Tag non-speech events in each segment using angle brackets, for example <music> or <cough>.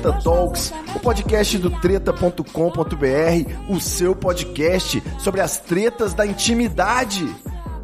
Treta Talks, o podcast do treta.com.br, o seu podcast sobre as tretas da intimidade.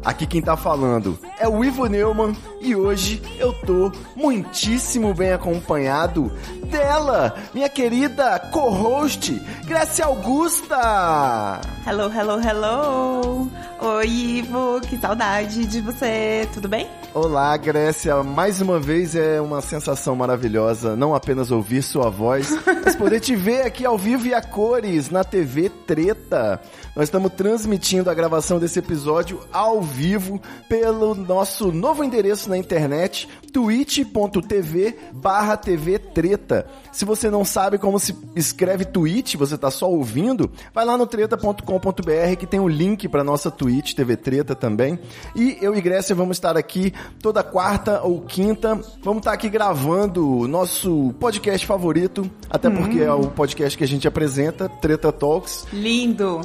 Aqui quem tá falando é o Ivo Neumann e hoje eu tô muitíssimo bem acompanhado dela, minha querida co-host, Grécia Augusta! Hello, hello, hello! Oi, Ivo, que saudade de você, tudo bem? Olá, Grécia. Mais uma vez é uma sensação maravilhosa, não apenas ouvir sua voz, <laughs> mas poder te ver aqui ao vivo e a cores na TV Treta. Nós estamos transmitindo a gravação desse episódio ao vivo pelo nosso novo endereço na internet, twitch.tv barra TV Treta. Se você não sabe como se escreve Twitch, você está só ouvindo, vai lá no treta.com.br que tem o link para nossa Twitch TV Treta também. E eu e Grécia vamos estar aqui toda quarta ou quinta. Vamos estar aqui gravando o nosso podcast favorito, até porque é o podcast que a gente apresenta, Treta Talks. Lindo!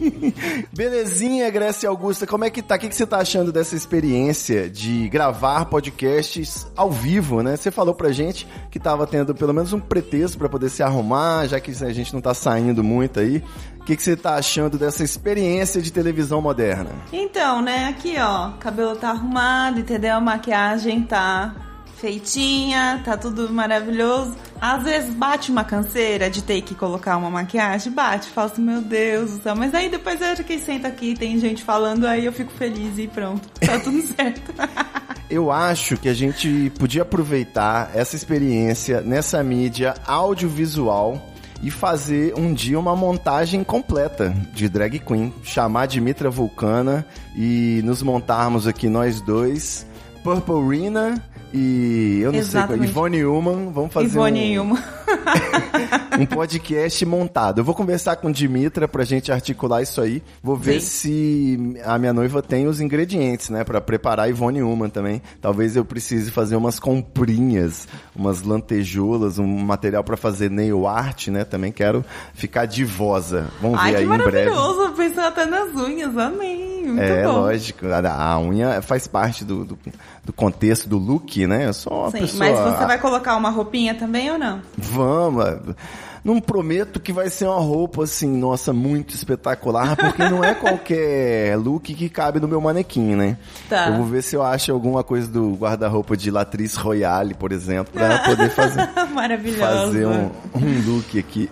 <laughs> Belezinha, Grécia Augusta, como é que tá? O que que você tá achando dessa experiência de gravar podcasts ao vivo, né? Você falou pra gente que tava tendo pelo menos um pretexto pra poder se arrumar, já que a gente não tá saindo muito aí. O que que você tá achando dessa experiência de televisão moderna? Então, né, aqui ó, cabelo tá arrumado, entendeu? A maquiagem tá feitinha, tá tudo maravilhoso. Às vezes bate uma canseira de ter que colocar uma maquiagem, bate, falo assim, meu Deus do céu. Mas aí depois eu que senta aqui, tem gente falando, aí eu fico feliz e pronto, <laughs> tá tudo certo. <laughs> Eu acho que a gente podia aproveitar essa experiência nessa mídia audiovisual e fazer um dia uma montagem completa de drag queen, chamar Dimitra Vulcana e nos montarmos aqui nós dois, Purple Rina e eu não sei, Exatamente. Ivone Human, vamos fazer Ivone um, Ilma. <laughs> um podcast montado. Eu vou conversar com Dimitra pra gente articular isso aí. Vou ver se a minha noiva tem os ingredientes, né, Pra preparar a Ivone Human também. Talvez eu precise fazer umas comprinhas, umas lantejoulas, um material pra fazer nail art, né? Também quero ficar divosa. Vamos Ai, ver que aí em breve. maravilhoso, pensando até nas unhas, amém. Muito É, bom. lógico. A, a unha faz parte do, do, do contexto do look, né? Eu sou uma Sim, pessoa... mas você vai colocar uma roupinha também ou não? Vamos. Não prometo que vai ser uma roupa assim, nossa, muito espetacular, porque não é qualquer look que cabe no meu manequim, né? Tá. Eu vou ver se eu acho alguma coisa do guarda-roupa de Latrice Royale, por exemplo, pra poder fazer, <laughs> fazer um, um look aqui.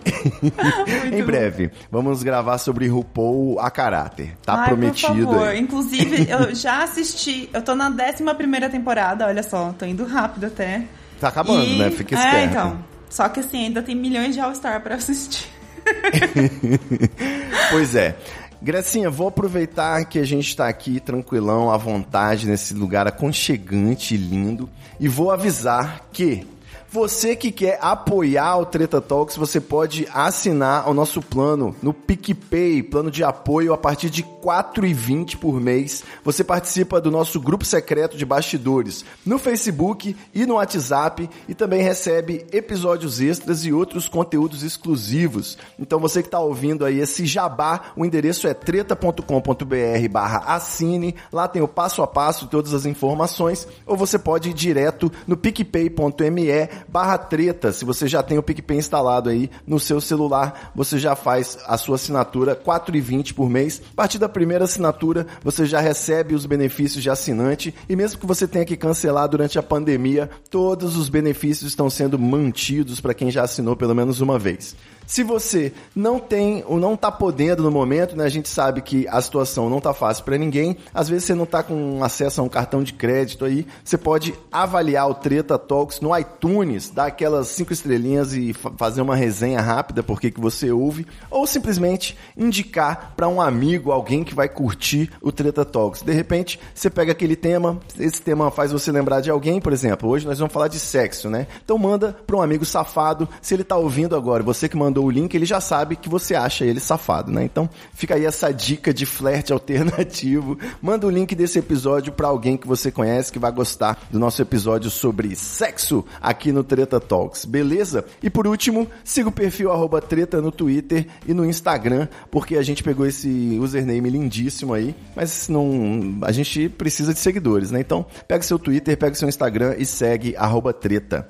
<laughs> em breve, vamos gravar sobre RuPaul a caráter. Tá Ai, prometido Por favor. aí. Inclusive, <laughs> eu já assisti, eu tô na 11 primeira temporada, olha só, tô indo rápido até. Tá acabando, E- né? Fica É, esperto. então. Só que assim, ainda tem milhões de All-Star pra assistir. <laughs> Pois é. Gracinha, vou aproveitar que a gente está aqui tranquilão, à vontade, nesse lugar aconchegante e lindo, e vou avisar que você que quer apoiar o Treta Talks, você pode assinar o nosso plano no PicPay, plano de apoio a partir de R$ 4,20 por mês. Você participa do nosso grupo secreto de bastidores no Facebook e no WhatsApp e também recebe episódios extras e outros conteúdos exclusivos. Então você que está ouvindo aí esse jabá, o endereço é treta.com.br barra assine, lá tem o passo a passo todas as informações, ou você pode ir direto no picpay.me barra treta, se você já tem o PicPay instalado aí no seu celular, você já faz a sua assinatura R$ 4,20 por mês. A partir da primeira assinatura, você já recebe os benefícios de assinante e mesmo que você tenha que cancelar durante a pandemia, todos os benefícios estão sendo mantidos para quem já assinou pelo menos uma vez. Se você não tem ou não tá podendo no momento, né? A gente sabe que a situação não tá fácil para ninguém. Às vezes você não tá com acesso a um cartão de crédito aí, você pode avaliar o Treta Talks no iTunes, dar aquelas cinco estrelinhas e fa fazer uma resenha rápida porque que você ouve, ou simplesmente indicar para um amigo, alguém que vai curtir o Treta Talks. De repente, você pega aquele tema, esse tema faz você lembrar de alguém, por exemplo. Hoje nós vamos falar de sexo, né? Então manda para um amigo safado, se ele tá ouvindo agora, você que mandou o link, ele já sabe que você acha ele safado, né? Então, fica aí essa dica de flerte <laughs> alternativo. Manda o link desse episódio para alguém que você conhece que vai gostar do nosso episódio sobre sexo aqui no Treta Talks, beleza? E por último, siga o perfil treta no Twitter e no Instagram, porque a gente pegou esse username lindíssimo aí, mas não, a gente precisa de seguidores, né? Então, pega seu Twitter, pega seu Instagram e segue treta.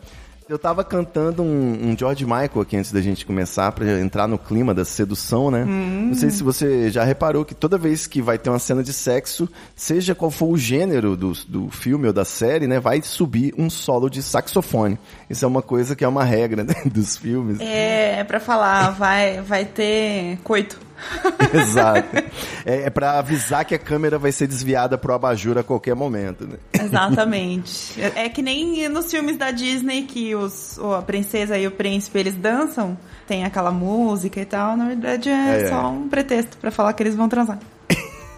Eu tava cantando um, um, George Michael aqui antes da gente começar, para entrar no clima da sedução, né? Hum. Não sei se você já reparou que toda vez que vai ter uma cena de sexo, seja qual for o gênero do, do filme ou da série, né? Vai subir um solo de saxofone. Isso é uma coisa que é uma regra né, <laughs> dos filmes. É, é pra falar, vai, vai ter coito. <laughs> Exato. É, é para avisar que a câmera vai ser desviada pro abajur a qualquer momento, né? Exatamente. É, é que nem nos filmes da Disney que os, a princesa e o príncipe eles dançam, tem aquela música e tal. Na verdade é, é só um pretexto para falar que eles vão transar.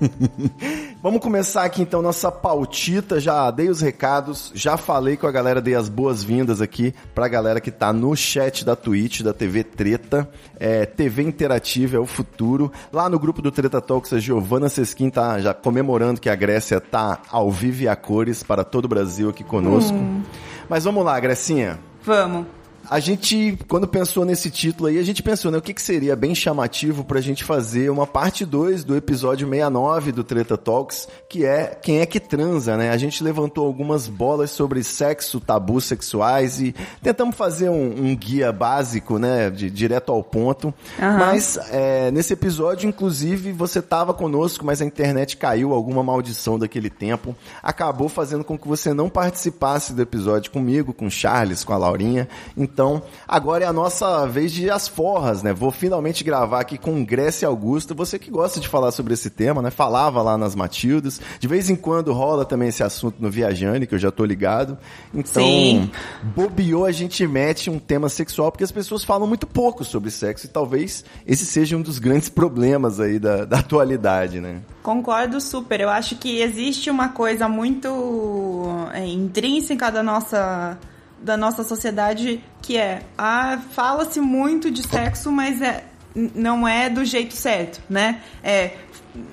<laughs> Vamos começar aqui então nossa pautita. Já dei os recados, já falei com a galera, dei as boas-vindas aqui pra galera que tá no chat da Twitch, da TV Treta. É, TV Interativa é o futuro. Lá no grupo do Treta Talks, a Giovana Sesquim tá já comemorando que a Grécia tá ao vivo e a cores para todo o Brasil aqui conosco. Hum. Mas vamos lá, Grecinha. Vamos a gente, quando pensou nesse título aí, a gente pensou, né, o que, que seria bem chamativo pra gente fazer uma parte 2 do episódio 69 do Treta Talks, que é Quem é que transa, né? A gente levantou algumas bolas sobre sexo, tabus sexuais e tentamos fazer um, um guia básico, né, de, direto ao ponto. Uhum. Mas é, nesse episódio, inclusive, você tava conosco, mas a internet caiu, alguma maldição daquele tempo, acabou fazendo com que você não participasse do episódio comigo, com o Charles, com a Laurinha. Então, então, agora é a nossa vez de as forras, né? Vou finalmente gravar aqui com Grécia Augusto. Você que gosta de falar sobre esse tema, né? Falava lá nas Matildas. De vez em quando rola também esse assunto no Viajane, que eu já tô ligado. Então, Sim. bobeou, a gente mete um tema sexual, porque as pessoas falam muito pouco sobre sexo. E talvez esse seja um dos grandes <laughs> problemas aí da, da atualidade, né? Concordo super. Eu acho que existe uma coisa muito é, intrínseca da nossa da nossa sociedade que é ah, fala-se muito de sexo, mas é, não é do jeito certo, né? É,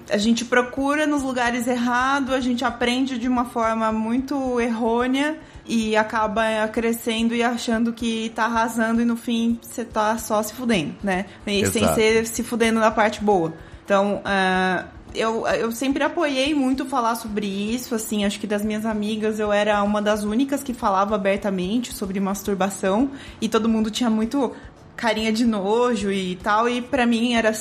a gente procura nos lugares errados, a gente aprende de uma forma muito errônea e acaba crescendo e achando que tá arrasando e no fim você tá só se fudendo, né? E Exato. sem ser se fudendo na parte boa. Então, uh, eu, eu sempre apoiei muito falar sobre isso, assim, acho que das minhas amigas eu era uma das únicas que falava abertamente sobre masturbação e todo mundo tinha muito carinha de nojo e tal, e para mim era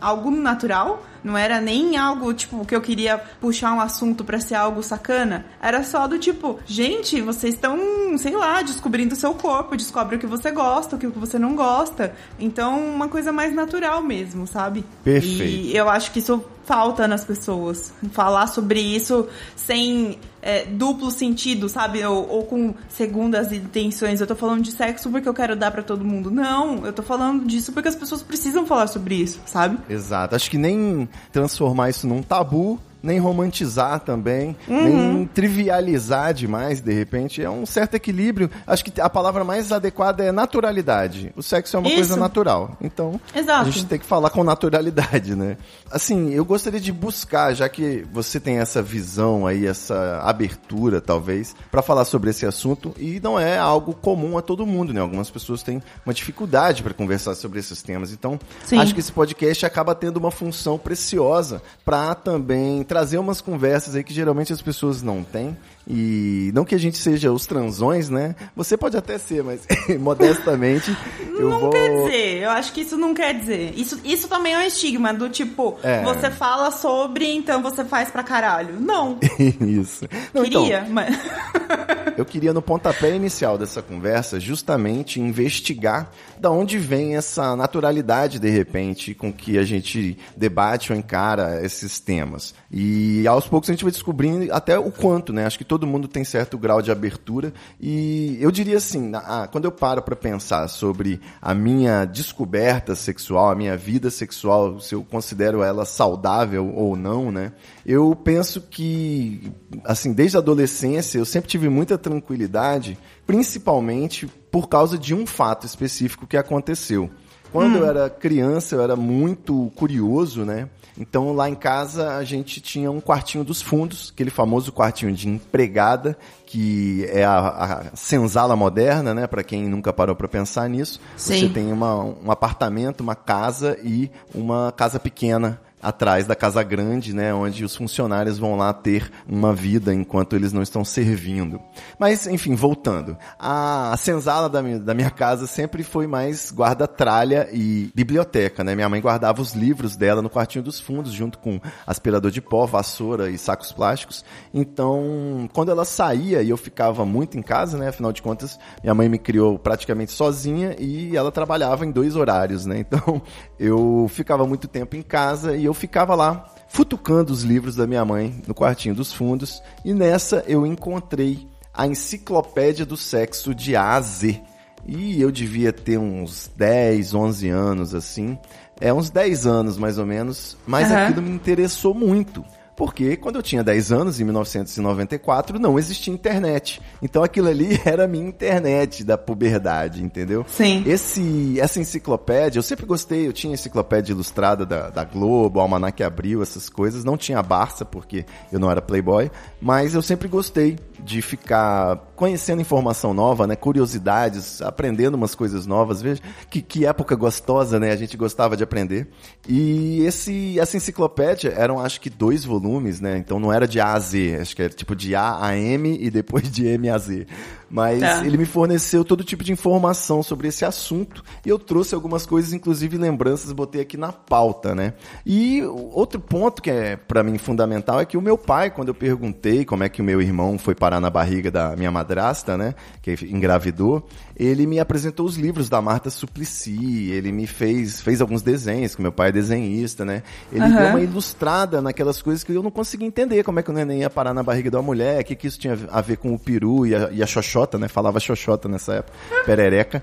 algo natural, não era nem algo tipo que eu queria puxar um assunto para ser algo sacana. Era só do tipo, gente, vocês estão, sei lá, descobrindo o seu corpo, descobre o que você gosta, o que você não gosta. Então, uma coisa mais natural mesmo, sabe? Perfeito. E eu acho que isso falta nas pessoas. Falar sobre isso sem é, duplo sentido, sabe? Ou, ou, com segundas intenções. Eu tô falando de sexo porque eu quero dar para todo mundo. Não, eu tô falando disso porque as pessoas precisam falar sobre isso, sabe? Exato. Acho que nem transformar isso num tabu nem romantizar também, uhum. nem trivializar demais, de repente. É um certo equilíbrio. Acho que a palavra mais adequada é naturalidade. O sexo é uma Isso. coisa natural. Então, Exato. a gente tem que falar com naturalidade, né? Assim, eu gostaria de buscar, já que você tem essa visão aí, essa abertura, talvez, para falar sobre esse assunto, e não é algo comum a todo mundo, né? Algumas pessoas têm uma dificuldade para conversar sobre esses temas. Então, Sim. acho que esse podcast acaba tendo uma função preciosa para também trazer umas conversas aí que geralmente as pessoas não têm E não que a gente seja os transões, né? Você pode até ser, mas <laughs> modestamente eu não vou. quer dizer, eu acho que isso não quer dizer. Isso, isso também é um estigma do tipo, É. você fala sobre, então você faz pra caralho. Não, <laughs> Isso. Não, então, queria, mas. <laughs> Eu queria, no pontapé inicial dessa conversa, justamente investigar da onde vem essa naturalidade, de repente, com que a gente debate ou encara esses temas. E aos poucos a gente vai descobrindo até o quanto, né? Acho que todo mundo tem certo grau de abertura. E eu diria assim, na- ah, quando eu paro para pensar sobre a minha descoberta sexual, a minha vida sexual, se eu considero ela saudável ou não, né? Eu penso que, assim, desde a adolescência, eu sempre tive muita tranquilidade, principalmente por causa de um fato específico que aconteceu. Quando eu era criança, eu era muito curioso, né? Então lá em casa a gente tinha um quartinho dos fundos, aquele famoso quartinho de empregada, que é a, a senzala moderna, né? Para quem nunca parou para pensar nisso. Você Sim. tem uma, um apartamento, uma casa e uma casa pequena atrás da casa grande, né, onde os funcionários vão lá ter uma vida enquanto eles não estão servindo. Mas, enfim, voltando. A senzala da minha, da minha casa sempre foi mais guarda-tralha e biblioteca, né? Minha mãe guardava os livros dela no quartinho dos fundos, junto com aspirador de pó, vassoura e sacos plásticos. Então, quando ela saía e eu ficava muito em casa, né? Afinal de contas, minha mãe me criou praticamente sozinha e ela trabalhava em dois horários, né? Então, <laughs> eu ficava muito tempo em casa e eu ficava lá futucando os livros da minha mãe no quartinho dos fundos e nessa eu encontrei a enciclopédia do sexo de A a Z. E eu devia ter uns 10, 11 anos assim. É uns 10 anos mais ou menos, mas Aham. aquilo me interessou muito. Porque quando eu tinha 10 anos, em 1994, não existia internet. Então aquilo ali <laughs> era a minha internet da puberdade, entendeu? Sim. Esse, essa enciclopédia, eu sempre gostei, eu tinha enciclopédia ilustrada da, da Globo, Almanac Abril, essas coisas. Não tinha Barça, porque eu não era playboy, mas eu sempre gostei de ficar conhecendo informação nova, né? Curiosidades, aprendendo umas coisas novas. Veja que, que época gostosa, né? A gente gostava de aprender. E esse, essa enciclopédia eram, acho que, dois volumes, né? Então não era de A a Z, acho que era tipo de A a M e depois de M a Z. Mas Tá. ele me forneceu todo tipo de informação sobre esse assunto e eu trouxe algumas coisas, inclusive lembranças, botei aqui na pauta, né? E outro ponto que é pra mim fundamental é que o meu pai, quando eu perguntei como é que o meu irmão foi parar na barriga da minha madrasta, né, que engravidou, ele me apresentou os livros da Marta Suplicy, ele me fez fez alguns desenhos, que meu pai é desenhista, né? Ele Aham. deu uma ilustrada naquelas coisas que eu não conseguia entender, como é que o neném ia parar na barriga de uma mulher, o que, que isso tinha a ver com o peru e a, e a xoxota, né? Falava xoxota nessa época, perereca.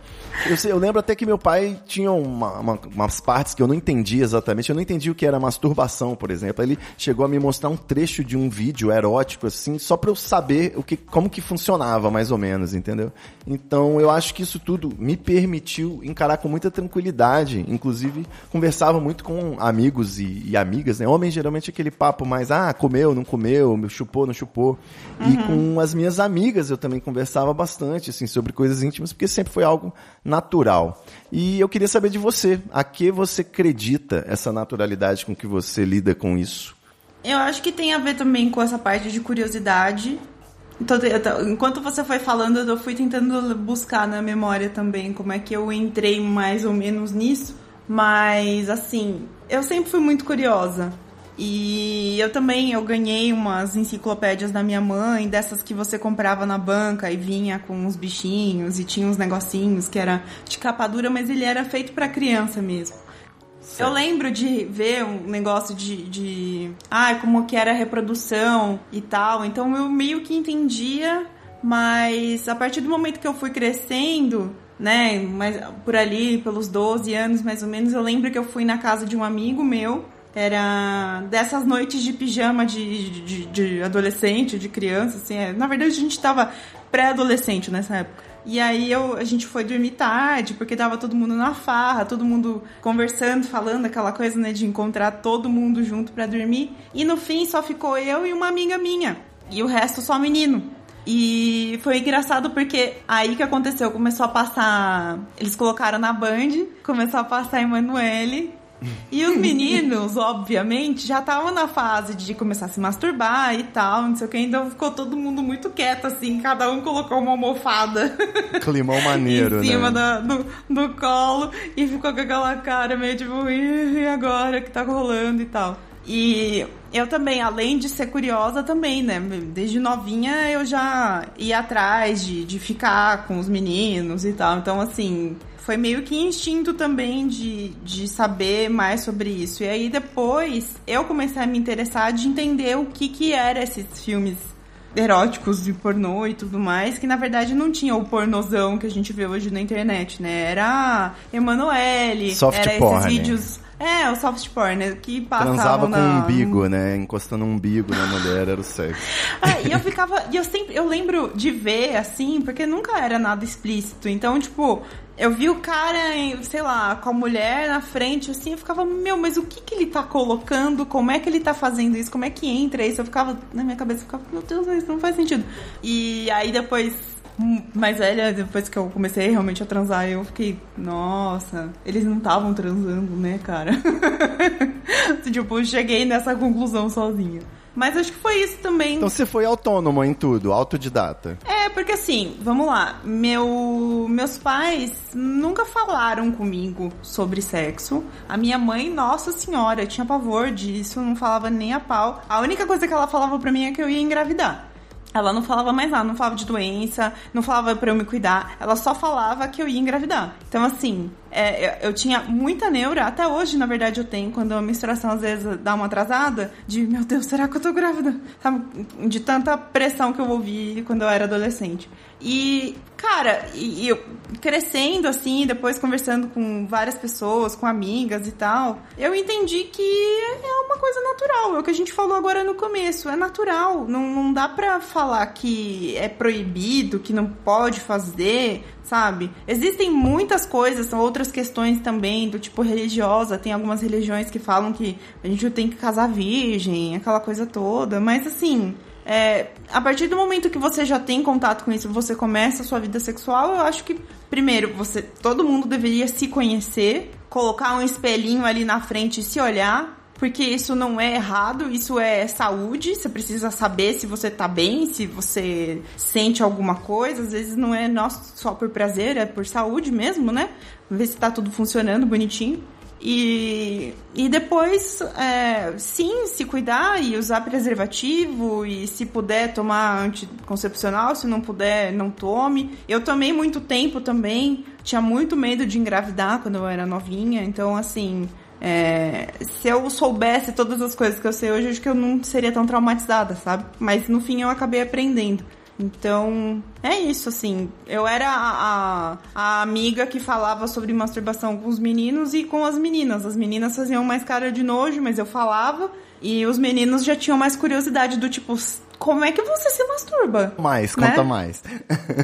Eu, sei- eu lembro até que meu pai tinha uma- uma- umas partes que eu não entendi exatamente, eu não entendi o que era masturbação, por exemplo. Ele chegou a me mostrar um trecho de um vídeo erótico, assim, só pra eu saber o que, como que funcionava, mais ou menos, entendeu? Então, eu acho que isso tudo me permitiu encarar com muita tranquilidade. Inclusive, conversava muito com amigos e, e amigas, né? Homens, geralmente, aquele papo mais, ah, comeu, não comeu, chupou, não chupou. E com as minhas amigas eu também conversava bastante, assim, sobre coisas íntimas, porque sempre foi algo natural. E eu queria saber de você, a que você acredita essa naturalidade com que você lida com isso? Eu acho que tem a ver também com essa parte de curiosidade. Então, enquanto você foi falando, eu fui tentando buscar na memória também como é que eu entrei mais ou menos nisso. Mas, assim, eu sempre fui muito curiosa. E eu também, eu ganhei umas enciclopédias da minha mãe, dessas que você comprava na banca e vinha com uns bichinhos e tinha uns negocinhos que era de capa dura, mas ele era feito pra criança mesmo. Eu lembro de ver um negócio de, de. Ah, como que era a reprodução e tal. Então eu meio que entendia, mas a partir do momento que eu fui crescendo, né, mas por ali, pelos 12 anos mais ou menos, eu lembro que eu fui na casa de um amigo meu. Era dessas noites de pijama de, de, de adolescente, de criança, assim. é. Na verdade, a gente tava pré-adolescente nessa época. E aí eu, a gente foi dormir tarde, porque tava todo mundo na farra, todo mundo conversando, falando aquela coisa, né, de encontrar todo mundo junto pra dormir. E no fim só ficou eu e uma amiga minha. E o resto só menino. E foi engraçado porque aí que aconteceu, começou a passar. Eles colocaram na Band, começou a passar Emanuele. E os meninos, obviamente, já estavam na fase de começar a se masturbar e tal, não sei o que, então ficou todo mundo muito quieto, assim, cada um colocou uma almofada <laughs> Climão maneiro, em cima né? da- do, do colo e ficou com aquela cara meio tipo, "Ih, e agora o que tá rolando e tal. E eu também, além de ser curiosa também, né? Desde novinha eu já ia atrás de, de ficar com os meninos e tal. Então, assim, foi meio que instinto também de, de saber mais sobre isso. E aí depois eu comecei a me interessar de entender o que que era esses filmes eróticos de pornô e tudo mais, que na verdade não tinha o pornozão que a gente vê hoje na internet, né? Era Emanuele, Soft era porn. esses vídeos. É, o soft porn, né? Que passavam Transava com um umbigo, né? Encostando um umbigo na mulher, era o sexo. Ah, <laughs> e eu ficava. E eu sempre. Eu lembro de ver assim, porque nunca era nada explícito. Então, tipo, eu vi o cara, sei lá, com a mulher na frente, assim, eu ficava, meu, mas o que que ele tá colocando? Como é que ele tá fazendo isso? Como é que entra isso? Eu ficava, na minha cabeça, eu ficava, meu Deus, isso não faz sentido. E aí depois. Mais velha, depois que eu comecei realmente a transar, eu fiquei, nossa, eles não estavam transando, né, cara? <laughs> tipo, cheguei nessa conclusão sozinha. Mas acho que foi isso também. Então você foi autônomo em tudo, autodidata. É, porque assim, vamos lá. Meu, meus pais nunca falaram comigo sobre sexo. A minha mãe, nossa senhora, tinha pavor disso, não falava nem a pau. A única coisa que ela falava pra mim é que eu ia engravidar. Ela não falava mais nada, não falava de doença, não falava pra eu me cuidar. Ela só falava que eu ia engravidar. Então, assim, é, eu, eu tinha muita neura, até hoje, na verdade, eu tenho, quando a menstruação às vezes dá uma atrasada, de meu Deus, será que eu tô grávida? Sabe? De tanta pressão que eu ouvi quando eu era adolescente. E, cara, e, eu crescendo assim, depois conversando com várias pessoas, com amigas e tal, eu entendi que é uma coisa natural. É o que a gente falou agora no começo. É natural. Não, não dá pra falar que é proibido, que não pode fazer, sabe? Existem muitas coisas, outras questões também, do tipo religiosa. Tem algumas religiões que falam que a gente tem que casar virgem, aquela coisa toda. Mas assim. É, a partir do momento que você já tem contato com isso, você começa a sua vida sexual, eu acho que primeiro você, todo mundo deveria se conhecer, colocar um espelhinho ali na frente e se olhar, porque isso não é errado, isso é saúde, você precisa saber se você tá bem, se você sente alguma coisa, às vezes não é nosso só por prazer, é por saúde mesmo, né? Ver se tá tudo funcionando bonitinho. E, e depois, é, sim, se cuidar e usar preservativo e se puder tomar anticoncepcional, se não puder, não tome. Eu tomei muito tempo também, tinha muito medo de engravidar quando eu era novinha, então assim, é, se eu soubesse todas as coisas que eu sei hoje, acho que eu não seria tão traumatizada, sabe? Mas no fim eu acabei aprendendo. Então, é isso, assim. Eu era a, a, amiga que falava sobre masturbação com os meninos e com as meninas. As meninas faziam mais cara de nojo, mas eu falava. E os meninos já tinham mais curiosidade do tipo, como é que você se masturba? Mais, Né? conta mais.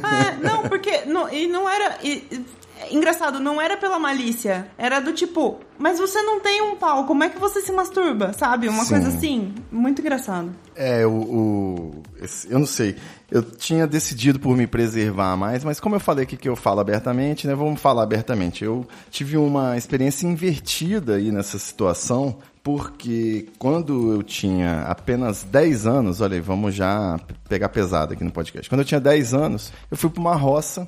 Ah, não, porque. Não, e não era. e- engraçado, não era pela malícia. Era do tipo, mas você não tem um pau, como é que você se masturba? Sabe? Uma Sim. coisa assim. Muito engraçado. É, o, o- eu não sei. Eu tinha decidido por me preservar mais, mas como eu falei aqui que eu falo abertamente, né? Vamos falar abertamente. Eu tive uma experiência invertida aí nessa situação, porque quando eu tinha apenas 10 anos, olha aí, vamos já pegar pesado aqui no podcast. Quando eu tinha 10 anos, eu fui para uma roça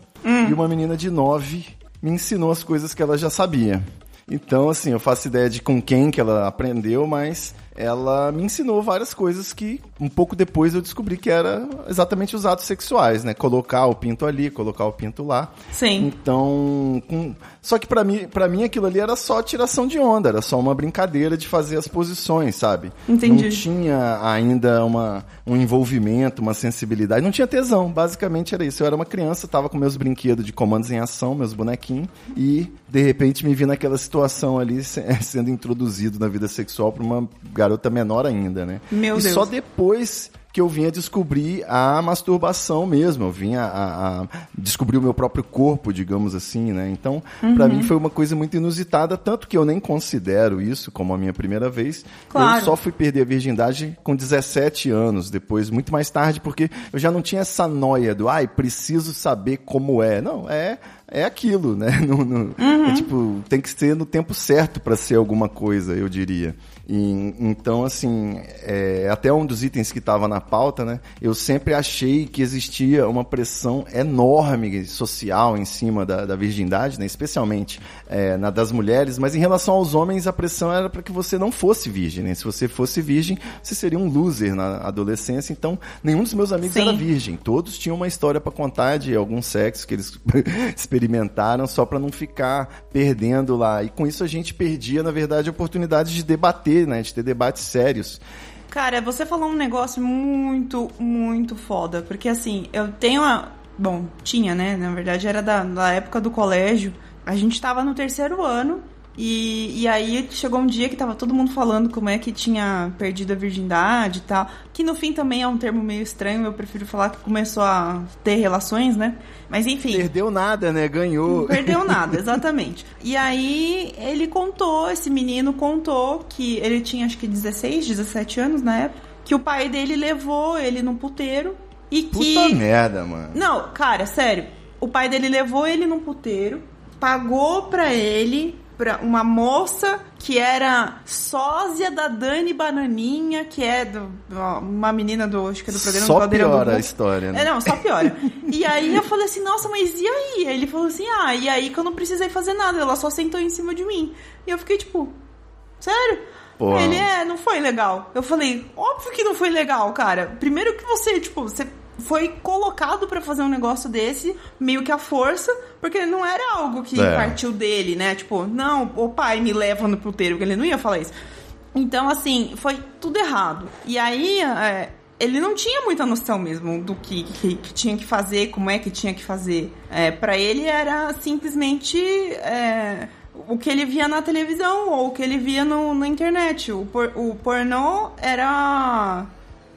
e uma menina de 9 me ensinou as coisas que ela já sabia. Então, assim, eu faço ideia de com quem que ela aprendeu, mas ela me ensinou várias coisas que um pouco depois eu descobri que era exatamente os atos sexuais, né? Colocar o pinto ali, colocar o pinto lá. Sim. Então, com- só que pra mim, para mim aquilo ali era só tiração de onda, era só uma brincadeira de fazer as posições, sabe? Entendi. Não tinha ainda uma, um envolvimento, uma sensibilidade, não tinha tesão, basicamente era isso. Eu era uma criança, tava com meus brinquedos de comandos em ação, meus bonequinhos, e de repente me vi naquela situação ali se- <laughs> sendo introduzido na vida sexual pra uma garota menor ainda, né? Meu e Deus. só depois que eu vinha descobrir a masturbação mesmo, eu vinha a, a descobrir o meu próprio corpo, digamos assim, né? Então, uhum. para mim foi uma coisa muito inusitada, tanto que eu nem considero isso como a minha primeira vez. Claro. Eu só fui perder a virgindade com 17 anos, depois, muito mais tarde, porque eu já não tinha essa noia do, ai, preciso saber como é. Não, é é aquilo, né? <laughs> No, no, uhum. é, tipo, tem que ser no tempo certo para ser alguma coisa, eu diria. E, então, assim, é, até um dos itens que estava na pauta, né? Eu sempre achei que existia uma pressão enorme social em cima da, da virgindade, né? Especialmente é, na das mulheres, mas em relação aos homens, a pressão era para que você não fosse virgem, né? Se você fosse virgem, você seria um loser na adolescência. Então, nenhum dos meus amigos Sim. era virgem. Todos tinham uma história para contar de algum sexo que eles <laughs> experimentaram só para não ficar perdendo lá. E com isso a gente perdia, na verdade, a oportunidade de debater né? De ter debates sérios. Cara, você falou um negócio muito, muito foda. Porque assim, eu tenho a. Bom, tinha, né? Na verdade, era da, da época do colégio. A gente tava no terceiro ano e, e aí chegou um dia que tava todo mundo falando como é que tinha perdido a virgindade e tal. Que no fim também é um termo meio estranho, eu prefiro falar que começou a ter relações, né? Mas enfim. Perdeu nada, né? Ganhou. Não perdeu nada, <laughs> exatamente. E aí ele contou, esse menino contou que ele tinha acho que 16, 17 anos na época, que o pai dele levou ele num puteiro e que. Puta merda, mano. Não, cara, sério. O pai dele levou ele num puteiro, pagou pra ele pra uma moça que era sósia da Dani Bananinha, que é do, uma menina do, acho que é do programa Só piora a história, né? É, não, só piora. e aí eu falei assim, nossa, mas e aí? Ele falou assim, ah, e aí que eu não precisei fazer nada, ela só sentou em cima de mim. E eu fiquei tipo, sério? Porra. Ele é, não foi legal. Eu falei, óbvio que não foi legal, cara. Primeiro que você, tipo, você foi colocado para fazer um negócio desse, meio que à força, porque não era algo que é. partiu dele, né? Tipo, não, o pai me leva no puteiro, porque ele não ia falar isso. Então, assim, foi tudo errado. E aí, é, ele não tinha muita noção mesmo do que, que, que, tinha que fazer, como é que tinha que fazer. É, para ele era simplesmente é, o que ele via na televisão ou o que ele via no, na internet. O, por, o pornô era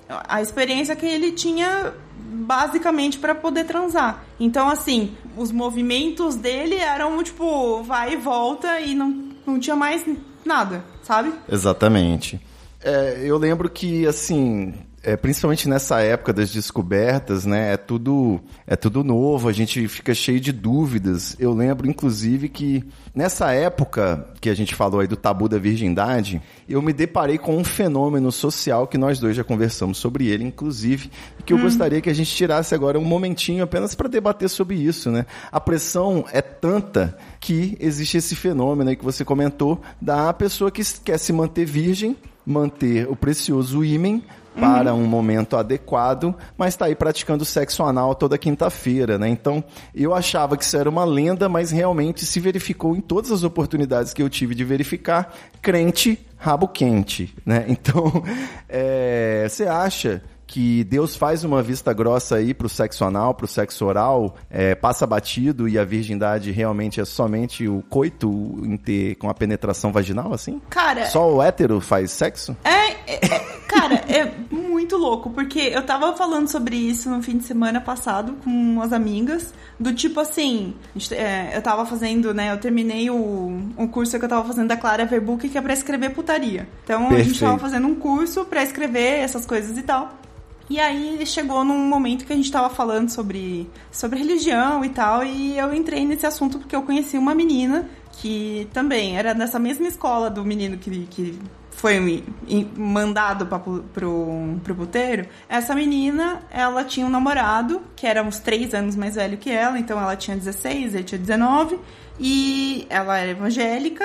a experiência que ele tinha basicamente para poder transar. Então, assim, os movimentos dele eram tipo, vai e volta e não, não tinha mais nada, sabe? Exatamente. É, eu lembro que, assim, é, principalmente nessa época das descobertas, né? É tudo, é tudo novo, a gente fica cheio de dúvidas. Eu lembro, inclusive, que nessa época que a gente falou aí do tabu da virgindade, eu me deparei com um fenômeno social que nós dois já conversamos sobre ele, inclusive, e que eu hum. gostaria que a gente tirasse agora um momentinho apenas para debater sobre isso, né? A pressão é tanta que existe esse fenômeno aí que você comentou da pessoa que quer se manter virgem, manter o precioso ímen para uhum. um momento adequado, mas está aí praticando sexo anal toda quinta-feira, né? Então, eu achava que isso era uma lenda, mas realmente se verificou em todas as oportunidades que eu tive de verificar, crente rabo quente, né? <laughs> Então, é, você acha que Deus faz uma vista grossa aí pro sexo anal, pro sexo oral, é, passa batido e a virgindade realmente é somente o coito em ter com a penetração vaginal, assim? Cara. Só o hétero faz sexo? É, é, é cara, é muito louco, porque eu tava falando sobre isso no fim de semana passado com umas amigas, do tipo assim, é, eu tava fazendo, né, eu terminei o, o curso que eu tava fazendo da Clara Verbook, que é pra escrever putaria. Então Perfeito. a gente tava fazendo um curso pra escrever essas coisas e tal. E aí chegou num momento que a gente tava falando sobre, sobre religião e tal, e eu entrei nesse assunto porque eu conheci uma menina que também era nessa mesma escola do menino que, que foi mandado pra, pro, pro puteiro. Essa menina, ela tinha um namorado que era uns três anos mais velho que ela, então ela tinha 16, ele tinha 19, e ela era evangélica,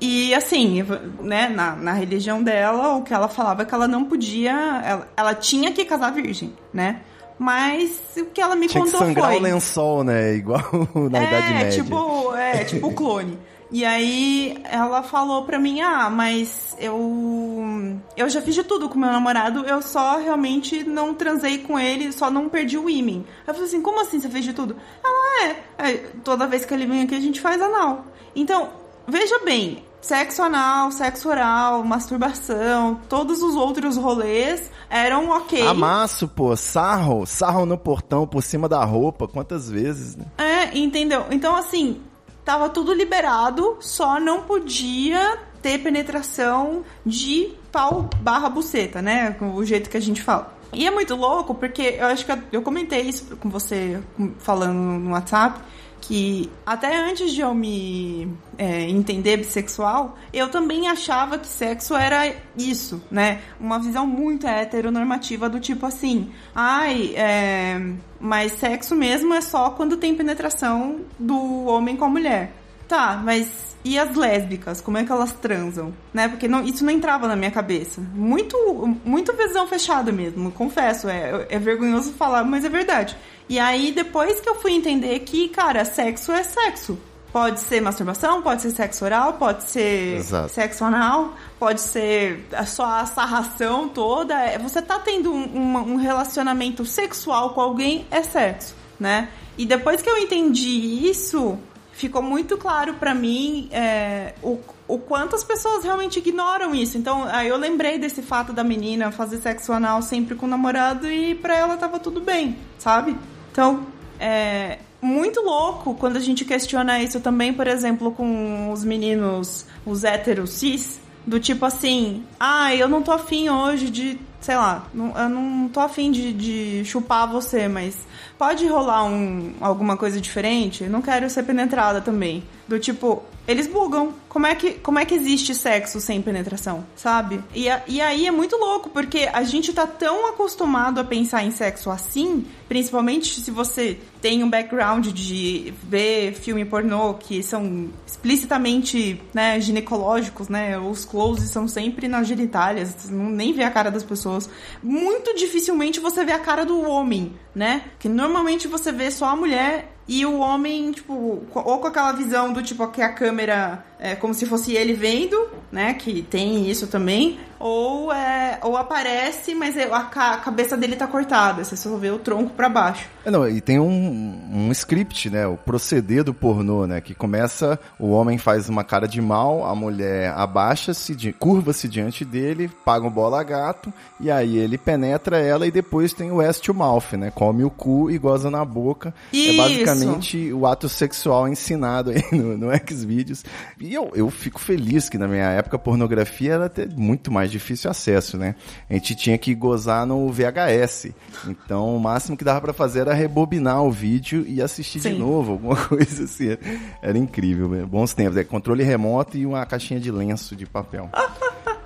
e assim, né, na, na religião dela, o que ela falava é que ela não podia. Ela, ela tinha que casar virgem, né? Mas o que ela me tinha contou que sangrar foi. o lençol, né? Igual <laughs> na é, Idade Média. Tipo, é, tipo clone. E aí ela falou pra mim, ah, mas eu eu já fiz de tudo com meu namorado, eu só realmente não transei com ele, só não perdi o ímã. Eu falei assim, como assim você fez de tudo? Ela é, é toda vez que ele vem aqui a gente faz anal. Então, veja bem, sexo anal, sexo oral, masturbação, todos os outros rolês eram ok. Amasso, pô, sarro, sarro no portão, por cima da roupa, quantas vezes, né? É, entendeu? Então, assim, tava tudo liberado, só não podia ter penetração de pau barra buceta, né? O jeito que a gente fala. E é muito louco, porque eu acho que eu- comentei isso com você falando no WhatsApp, que até antes de eu me é, entender bissexual, eu também achava que sexo era isso, né? Uma visão muito heteronormativa do tipo assim, ai, é, mas sexo mesmo é só quando tem penetração do homem com a mulher. Tá, mas e as lésbicas? Como é que elas transam? Né? Porque não- isso não entrava na minha cabeça. Muito, muito visão fechada mesmo, confesso. É, é vergonhoso falar, mas é verdade. E aí, depois que eu fui entender que, cara, sexo é sexo. Pode ser masturbação, pode ser sexo oral, pode ser Exato. sexo anal, pode ser a só a sarração toda. É, Você tá tendo um, um relacionamento sexual com alguém, é sexo, né? E depois que eu entendi isso, ficou muito claro pra mim é, o, o quanto as pessoas realmente ignoram isso. Então, aí eu lembrei desse fato da menina fazer sexo anal sempre com o namorado e pra ela tava tudo bem, sabe? Então, é muito louco quando a gente questiona isso também, por exemplo, com os meninos, os héteros cis, do tipo assim, ah, eu não tô afim hoje de, sei lá, eu não tô afim de, de chupar você, mas pode rolar um, alguma coisa diferente? Não quero ser penetrada também. Do tipo, eles bugam. Como é que, como é que existe sexo sem penetração, sabe? E, a- e aí é muito louco, porque a gente tá tão acostumado a pensar em sexo assim, principalmente se você tem um background de ver filme pornô que são explicitamente né, ginecológicos, né? Os closes são sempre nas genitálias, você não nem vê a cara das pessoas. Muito dificilmente você vê a cara do homem, né? Que normalmente você vê só a mulher e o homem, tipo, ou com aquela visão do tipo que a câmera é como se fosse ele vendo, né? Que tem isso também. Ou, é, ou aparece, mas é- a, ca- a cabeça dele tá cortada. Você só vê o tronco pra baixo. É, Não, e tem um, um script, né? O proceder do pornô, né? Que começa, o homem faz uma cara de mal, a mulher abaixa-se, curva-se diante dele, paga um bola a gato, e aí ele penetra ela e depois tem o ass to mouth, né? Come o cu e goza na boca. É Isso. basicamente o ato sexual ensinado aí no, no Xvideos. E eu, eu fico feliz que na minha época a pornografia era até muito mais difícil acesso, né? A gente tinha que gozar no VHS. Então o máximo que dava pra fazer era rebobinar o vídeo e assistir de Sim. novo, alguma <laughs> coisa assim. Era incrível, né? bons tempos. É controle remoto e uma caixinha de lenço de papel. <laughs>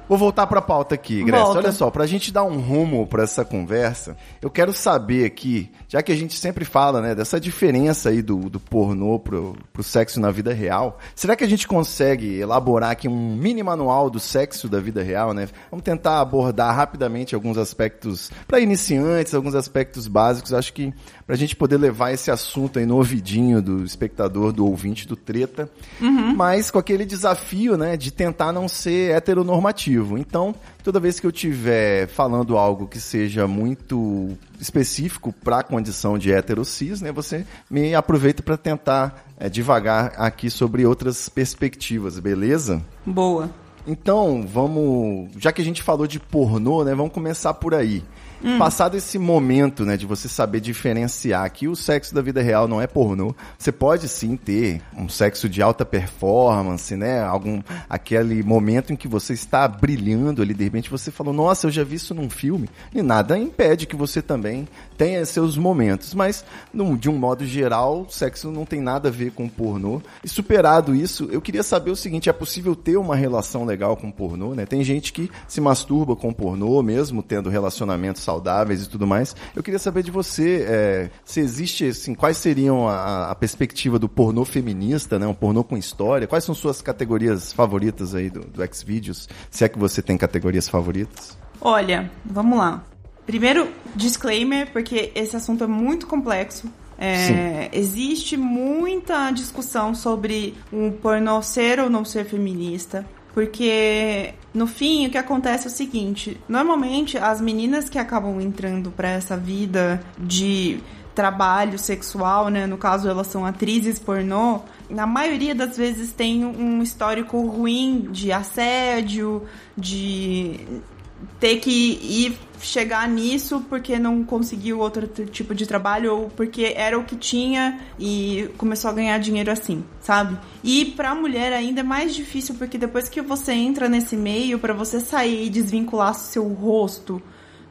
Vou voltar pra pauta aqui, Grécia. Volta. Olha só, pra gente dar um rumo pra essa conversa, eu quero saber aqui, já que a gente sempre fala, né, dessa diferença aí do, do pornô pro, pro sexo na vida real, será que a gente consegue elaborar aqui um mini manual do sexo da vida real, né? Vamos tentar abordar rapidamente alguns aspectos pra iniciantes, alguns aspectos básicos. Acho que pra gente poder levar esse assunto aí no ouvidinho do espectador, do ouvinte do Treta, mas com aquele desafio, né, de tentar não ser heteronormativo. Então, toda vez que eu tiver falando algo que seja muito específico para a condição de hétero cis, né, você me aproveita para tentar eh, divagar aqui sobre outras perspectivas, beleza? Boa. Então, vamos. Já que a gente falou de pornô, né? Vamos começar por aí. Passado esse momento, né, de você saber diferenciar que o sexo da vida real não é pornô, você pode sim ter um sexo de alta performance, né? Algum aquele momento em que você está brilhando ali, de repente você falou: "Nossa, eu já vi isso num filme". E nada impede que você também tenha seus momentos, mas de um modo geral, sexo não tem nada a ver com pornô. E superado isso, eu queria saber o seguinte, é possível ter uma relação legal com pornô, né? Tem gente que se masturba com pornô, mesmo tendo relacionamentos saudáveis e tudo mais. Eu queria saber de você, é, se existe, assim, quais seriam a, a perspectiva do pornô feminista, né? Um pornô com história. Quais são suas categorias favoritas aí do, do Xvideos? Se é que você tem categorias favoritas? Olha, vamos lá. Primeiro, disclaimer, porque esse assunto é muito complexo. É, existe muita discussão sobre um pornô ser ou não ser feminista. Porque, no fim, o que acontece é o seguinte: normalmente as meninas que acabam entrando pra essa vida de trabalho sexual, né? No caso, elas são atrizes pornô. Na maioria das vezes tem um histórico ruim de assédio, de ter que ir chegar nisso porque não conseguiu outro tipo de trabalho ou porque era o que tinha e começou a ganhar dinheiro assim, sabe? E pra mulher ainda é mais difícil porque depois que você entra nesse meio, para você sair e desvincular seu rosto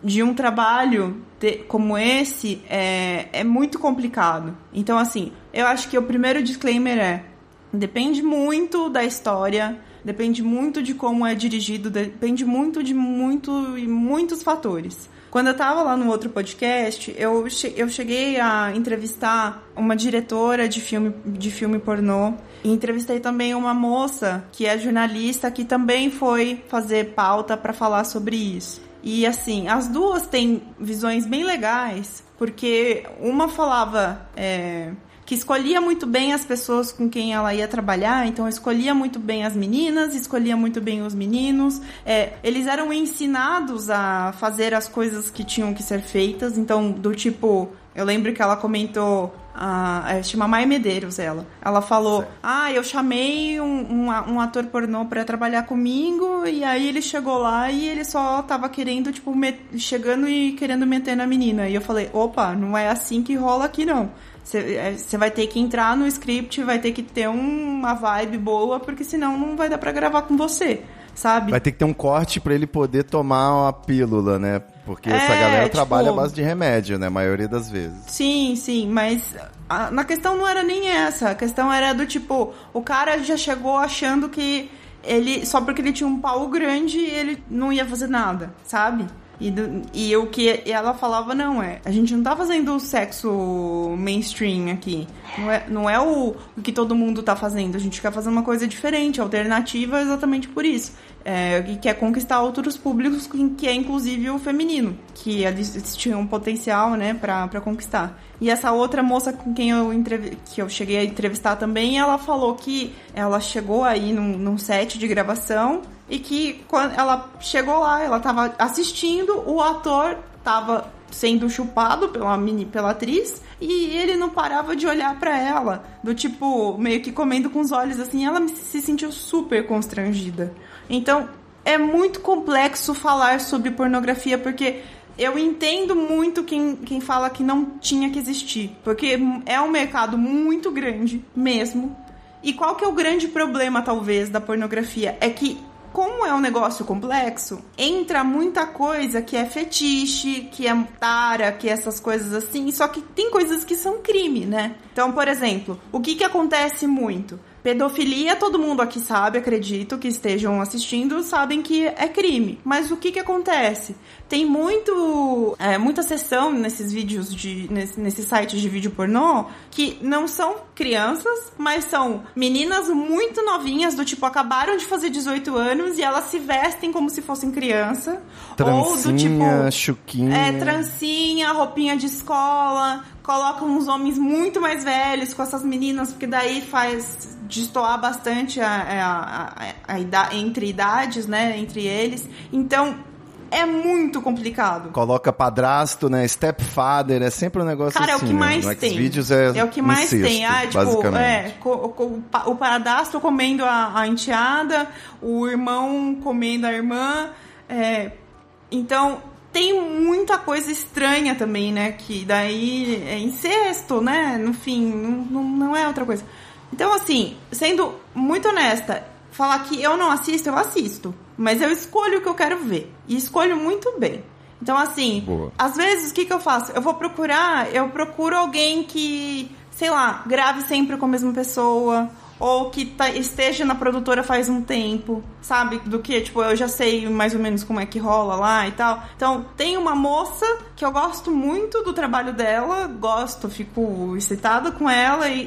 de um trabalho de, como esse é, é muito complicado. Então, assim, eu acho que o primeiro disclaimer é: depende muito da história depende muito de como é dirigido, depende muito de muito e muitos fatores. Quando eu tava lá no outro podcast, eu, che eu cheguei a entrevistar uma diretora de filme, de filme pornô. E entrevistei também uma moça que é jornalista que também foi fazer pauta para falar sobre isso. E assim, as duas têm visões bem legais, porque uma falava. É, que escolhia muito bem as pessoas com quem ela ia trabalhar, então escolhia muito bem as meninas, escolhia muito bem os meninos. É, eles eram ensinados a fazer as coisas que tinham que ser feitas, então, do tipo, eu lembro que ela comentou. A, é, chama Maia Medeiros, ela. Ela falou: certo. Ah, eu chamei um, um, um ator pornô para trabalhar comigo, e aí ele chegou lá e ele só tava querendo, tipo, chegando e querendo meter na menina. E eu falei: opa, não é assim que rola aqui não. Você é, vai ter que entrar no script, vai ter que ter uma vibe boa, porque senão não vai dar pra gravar com você, sabe? Vai ter que ter um corte para ele poder tomar uma pílula, né? Porque é, essa galera tipo... trabalha à base de remédio, né? A maioria das vezes. Sim, sim, mas a, na questão não era nem essa. A questão era do tipo, o cara já chegou achando que ele, só porque ele tinha um pau grande, ele não ia fazer nada, sabe? E, do, e o que ela falava, não, é, a gente não tá fazendo sexo mainstream aqui. Não é, não é o, o que todo mundo tá fazendo. A gente quer fazer uma coisa diferente, alternativa exatamente por isso. É, que quer conquistar outros públicos, que é inclusive o feminino, que eles tinham um potencial, né, pra, pra conquistar. E essa outra moça com quem eu, que eu cheguei a entrevistar também, ela falou que ela chegou aí num, num set de gravação e que quando ela chegou lá, ela tava assistindo, o ator tava sendo chupado pela mini, pela atriz, e ele não parava de olhar para ela, do tipo, meio que comendo com os olhos assim, ela se sentiu super constrangida. Então, é muito complexo falar sobre pornografia porque eu entendo muito quem, quem fala que não tinha que existir, porque é um mercado muito grande mesmo. E qual que é o grande problema, talvez, da pornografia? É que como é um negócio complexo, entra muita coisa que é fetiche, que é tara, que é essas coisas assim, só que tem coisas que são crime, né? Então, por exemplo, o que que acontece muito? Pedofilia, todo mundo aqui sabe, acredito que estejam assistindo, sabem que é crime. Mas o que que acontece? Tem muito, é, muita sessão nesses vídeos de, nesse, nesse site de vídeo pornô que não são crianças, mas são meninas muito novinhas, do tipo, acabaram de fazer 18 anos e elas se vestem como se fossem criança. Trancinha, ou do tipo. Chuquinha. É, trancinha, roupinha de escola, colocam uns homens muito mais velhos com essas meninas, porque daí faz destoar bastante a, a, a, a, a entre idades, né? Entre eles. Então, é muito complicado. Coloca padrasto, né? Stepfather, é sempre um negócio Cara, assim. Cara, é o que né? mais no tem. Vídeos é, é o que mais incesto, tem. Ah, tipo, é, o, o padrasto comendo a, a enteada, o irmão comendo a irmã. É, então, tem muita coisa estranha também, né? Que daí é incesto, né? No fim, não, não é outra coisa. Então, assim, sendo muito honesta, falar que eu não assisto, eu assisto. Mas eu escolho o que eu quero ver. E escolho muito bem. Então, assim, Boa. às vezes, o que, que eu faço? Eu vou procurar, eu procuro alguém que, sei lá, grave sempre com a mesma pessoa ou que tá, esteja na produtora faz um tempo, sabe? Do que, tipo, eu já sei mais ou menos como é que rola lá e tal. Então, tem uma moça que eu gosto muito do trabalho dela, gosto, fico excitada com ela e,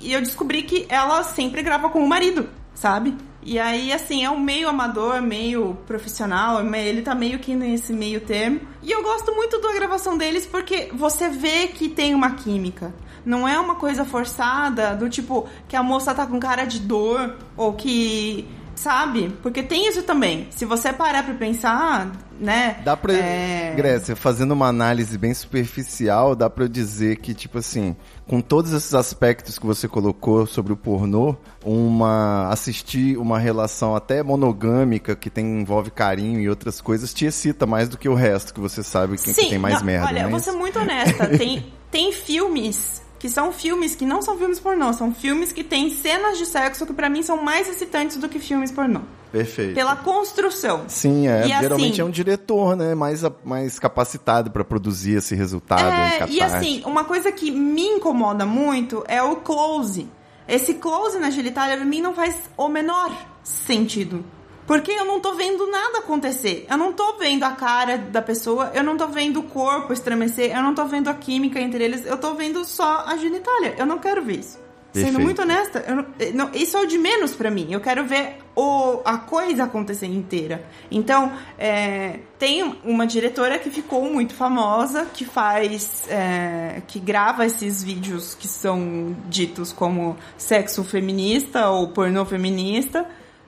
e, e eu descobri que ela sempre grava com o marido, sabe? E aí, assim, é um meio amador, meio profissional, ele tá meio que nesse meio termo. E eu gosto muito da gravação deles porque você vê que tem uma química. Não é uma coisa forçada do tipo que a moça tá com cara de dor ou que sabe? Porque tem isso também. Se você parar pra pensar, né? Dá pra. é, Grécia, fazendo uma análise bem superficial, dá pra eu dizer que, tipo assim, com todos esses aspectos que você colocou sobre o pornô, uma. assistir uma relação até monogâmica que tem, envolve carinho e outras coisas te excita mais do que o resto, que você sabe que, que Sim, tem mais não, merda. Olha, né? vou ser muito honesta. Tem, <laughs> tem filmes que são filmes que não são filmes pornô, são filmes que têm cenas de sexo que pra mim são mais excitantes do que filmes pornô. Perfeito. Pela construção. Sim, é. E geralmente assim- é um diretor, né? Mais, mais capacitado pra produzir esse resultado. É, e assim, uma coisa que me incomoda muito é o close. Esse close na genitália pra mim não faz o menor sentido. Porque eu não tô vendo nada acontecer. Eu não tô vendo a cara da pessoa, eu não tô vendo o corpo estremecer, eu não tô vendo a química entre eles, eu tô vendo só a genitália. Eu não quero ver isso. Sendo Perfeito. muito honesta, eu não- eh, não- isso é o de menos pra mim. Eu quero ver o, a coisa acontecendo inteira. Então, é, tem uma diretora que ficou muito famosa, que faz, é, que grava esses vídeos que são ditos como sexo feminista ou pornô feminista,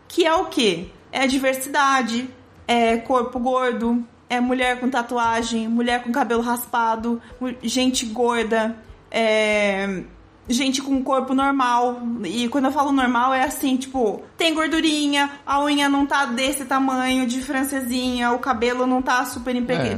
que é o quê? É diversidade, é corpo gordo, é mulher com tatuagem, mulher com cabelo raspado, gente gorda, é gente com corpo normal. E quando eu falo normal, é assim, tipo, tem gordurinha, a unha não tá desse tamanho, de francesinha, o cabelo não tá super empe- É.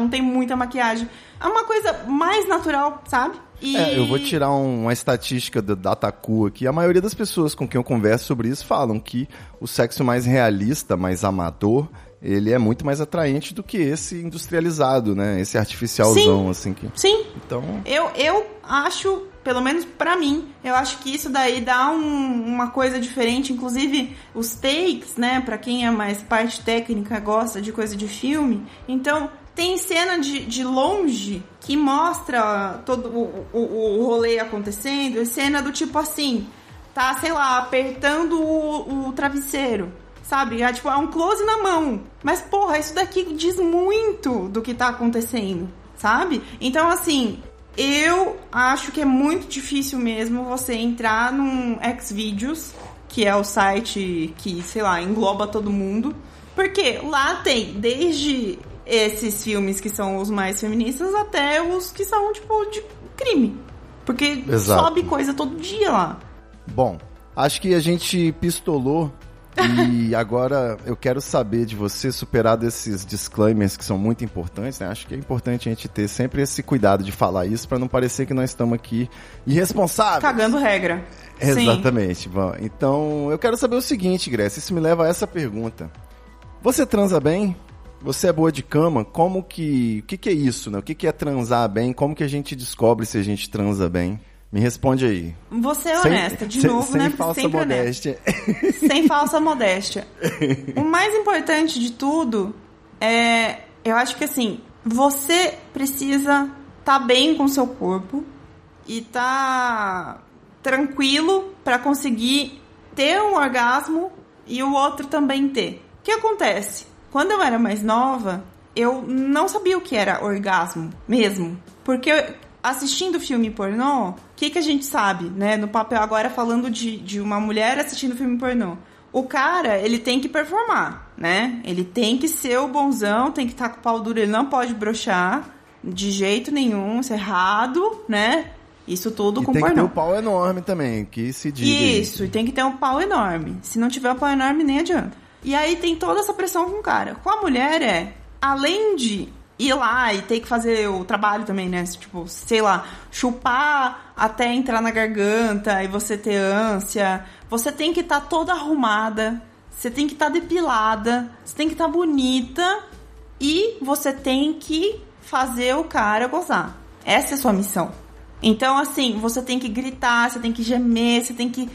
não tem muita maquiagem. É uma coisa mais natural, sabe? E... É, eu vou tirar um- uma estatística da Dataku aqui. A maioria das pessoas com quem eu converso sobre isso falam que o sexo mais realista, mais amador, ele é muito mais atraente do que esse industrializado, né? Esse artificialzão, assim que. Sim, Então, Eu, eu acho, pelo menos pra mim, eu acho que isso daí dá um- uma coisa diferente. Inclusive, os takes, né? Pra quem é mais parte técnica, gosta de coisa de filme. Então, tem cena de, de longe que mostra todo o, o, o rolê acontecendo. Cena do tipo assim, tá, sei lá, apertando o, o travesseiro. Sabe? É, tipo, é um close na mão. Mas, porra, isso daqui diz muito do que tá acontecendo. Sabe? Então, assim, eu acho que é muito difícil mesmo você entrar num Xvideos, que é o site que, sei lá, engloba todo mundo. Porque lá tem desde esses filmes que são os mais feministas até os que são, tipo, de crime. Porque Exato. sobe coisa todo dia lá. bom, acho que a gente pistolou. <laughs> E agora eu quero saber de você, superado esses disclaimers que são muito importantes, né? Acho que é importante a gente ter sempre esse cuidado de falar isso pra não parecer que nós estamos aqui irresponsáveis. Cagando regra. Sim. Exatamente. Bom, então, eu quero saber o seguinte, Grécia. Isso me leva a essa pergunta. Você transa bem? Você é boa de cama? Como que... O que, que é isso, né? O que, que é transar bem? Como que a gente descobre se a gente transa bem? Me responde aí. Você é Sem- honesta, de sem- novo, sem né? falsa Sempre honesta. modéstia. <laughs> sem falsa modéstia. O mais importante de tudo é, eu acho que assim, você precisa estar bem com o seu corpo e tá tranquilo pra conseguir ter um orgasmo e o outro também ter. O que acontece? Quando eu era mais nova, eu não sabia o que era orgasmo mesmo, porque assistindo filme pornô, o que, que a gente sabe, né? No papel agora falando de, de uma mulher assistindo filme pornô. O cara, ele tem que performar, né? Ele tem que ser o bonzão, tem que estar com o pau duro, ele não pode brochar de jeito nenhum, isso é errado, né? Isso tudo E com tem que ter pornô. o pau enorme também, que se diga. Isso, e tem que ter um pau enorme. Se não tiver um pau enorme, nem adianta. E aí tem toda essa pressão com o cara. Com a mulher é, além de ir lá e ter que fazer o trabalho também, né? Tipo, sei lá, chupar até entrar na garganta e você ter ânsia. Você tem que estar toda arrumada. Você tem que estar depilada. Você tem que estar bonita. E você tem que fazer o cara gozar. Essa é a sua missão. Então, assim, você tem que gritar, você tem que gemer, você tem que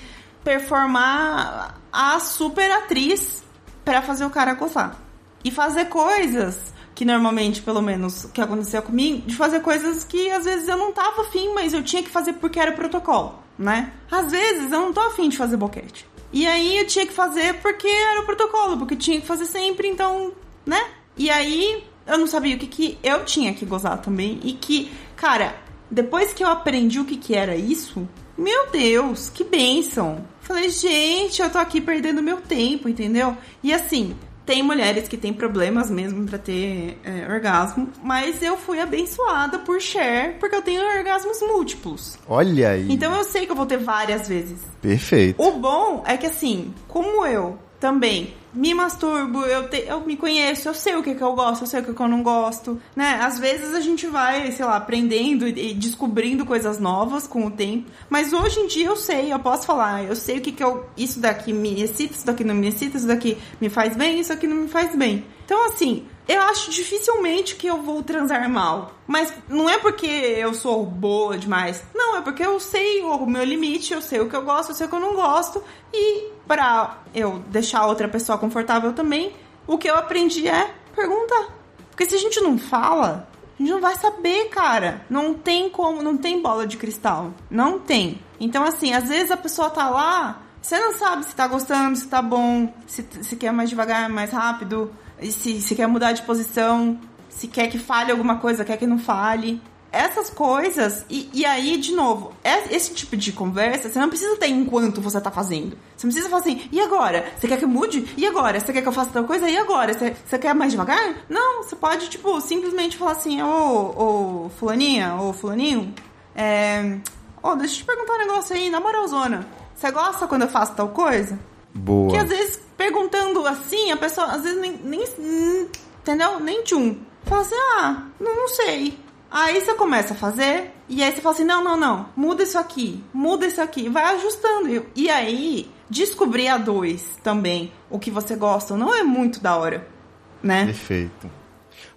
performar a super atriz pra fazer o cara gozar. E fazer coisas que normalmente, pelo menos, que aconteceu comigo, de fazer coisas que às vezes eu não tava afim, mas eu tinha que fazer porque era protocolo, né? Às vezes eu não tô afim de fazer boquete. E aí eu tinha que fazer porque era o protocolo, porque tinha que fazer sempre, então, né? E aí eu não sabia o que, que eu tinha que gozar também. E que, cara, depois que eu aprendi o que, que era isso, meu Deus, que bênção! Falei, gente, eu tô aqui perdendo meu tempo, entendeu? E assim, tem mulheres que têm problemas mesmo pra ter é, orgasmo, mas eu fui abençoada por Cher, porque eu tenho orgasmos múltiplos. Olha aí. Então eu sei que eu vou ter várias vezes. Perfeito. O bom é que assim, como eu também me masturbo, eu, te- eu me conheço, eu sei o que, que eu gosto, eu sei o que, que eu não gosto, né? Às vezes a gente vai, sei lá, aprendendo e descobrindo coisas novas com o tempo, mas hoje em dia eu sei, eu posso falar, eu sei o que, que eu. Isso daqui me excita, isso daqui não me excita, isso daqui me faz bem, isso aqui não me faz bem. Então, assim, eu acho dificilmente que eu vou transar mal. Mas não é porque eu sou boa demais. Não, é porque eu sei o meu limite, eu sei o que eu gosto, eu sei o que eu não gosto. E pra eu deixar outra pessoa confortável também, o que eu aprendi é perguntar. Porque se a gente não fala, a gente não vai saber, cara. Não tem como, não tem bola de cristal. Não tem. Então, assim, às vezes a pessoa tá lá, você não sabe se tá gostando, se tá bom, se, se quer mais devagar, mais rápido, e se, se quer mudar de posição, se quer que fale alguma coisa, quer que não fale. Essas coisas, e, e aí, de novo, é- esse tipo de conversa, você não precisa ter enquanto você tá fazendo. Você não precisa falar assim, e agora? Você quer que eu mude? E agora? Você quer que eu faça tal coisa? E agora? Você, você quer mais devagar? Não, você pode, tipo, simplesmente falar assim, ô, ô, fulaninha, ô, fulaninho, é... Ô, deixa eu te perguntar um negócio aí, na moralzona. Você gosta quando eu faço tal coisa? Boa. Que às vezes, perguntando assim, a pessoa, às vezes, nem, nem hum, entendeu? Nem tchum. Fala assim, ah, não, sei. Aí você começa a fazer, e aí você fala assim, não, não, não, muda isso aqui, muda isso aqui, vai ajustando. E aí, descobrir a dois também, o que você gosta, não é muito da hora, né? Perfeito.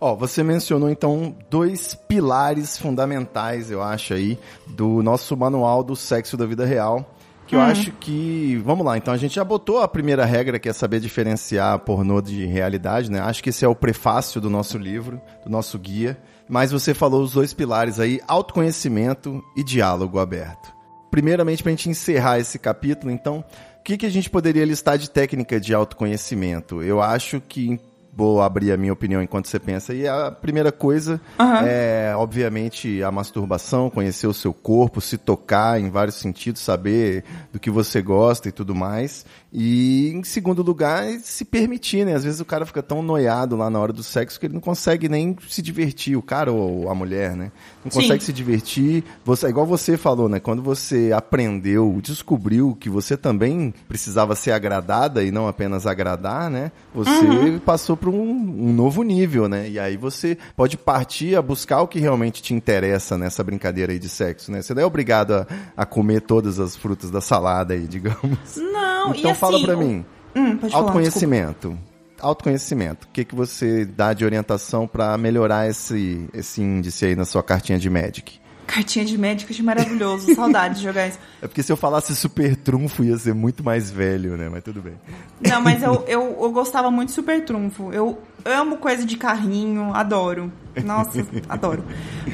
Ó, você mencionou então dois pilares fundamentais, eu acho aí, do nosso manual do sexo da vida real. Que eu acho que. Vamos lá, então a gente já botou a primeira regra, que é saber diferenciar pornô de realidade, né? Acho que esse é o prefácio do nosso livro, do nosso guia. Mas você falou os dois pilares aí: autoconhecimento e diálogo aberto. Primeiramente, para a gente encerrar esse capítulo, então, o que, que a gente poderia listar de técnica de autoconhecimento? Eu acho que vou abrir a minha opinião enquanto você pensa. E a primeira coisa é, obviamente, a masturbação, conhecer o seu corpo, se tocar em vários sentidos, saber do que você gosta e tudo mais. E, em segundo lugar, se permitir, né? Às vezes o cara fica tão noiado lá na hora do sexo que ele não consegue nem se divertir, o cara ou a mulher, né? Não Sim. consegue se divertir. Você, igual você falou, né? Quando você aprendeu, descobriu que você também precisava ser agradada e não apenas agradar, né? Você Uhum. passou para um, um novo nível, né? E aí você pode partir a buscar o que realmente te interessa nessa brincadeira aí de sexo, né? Você não é obrigado a, a comer todas as frutas da salada aí, <laughs> digamos. Não, então assim... fala pra o- mim. Hum, pode falar, Autoconhecimento. Autoconhecimento. O que, que você dá de orientação para melhorar esse, esse índice aí na sua cartinha de Magic? Cartinha de médico de maravilhoso. Saudade de jogar isso. É porque se eu falasse super trunfo ia ser muito mais velho, né? Mas tudo bem. Não, mas eu, eu, eu gostava muito de Super Trunfo. Eu amo coisa de carrinho, adoro. Nossa, adoro.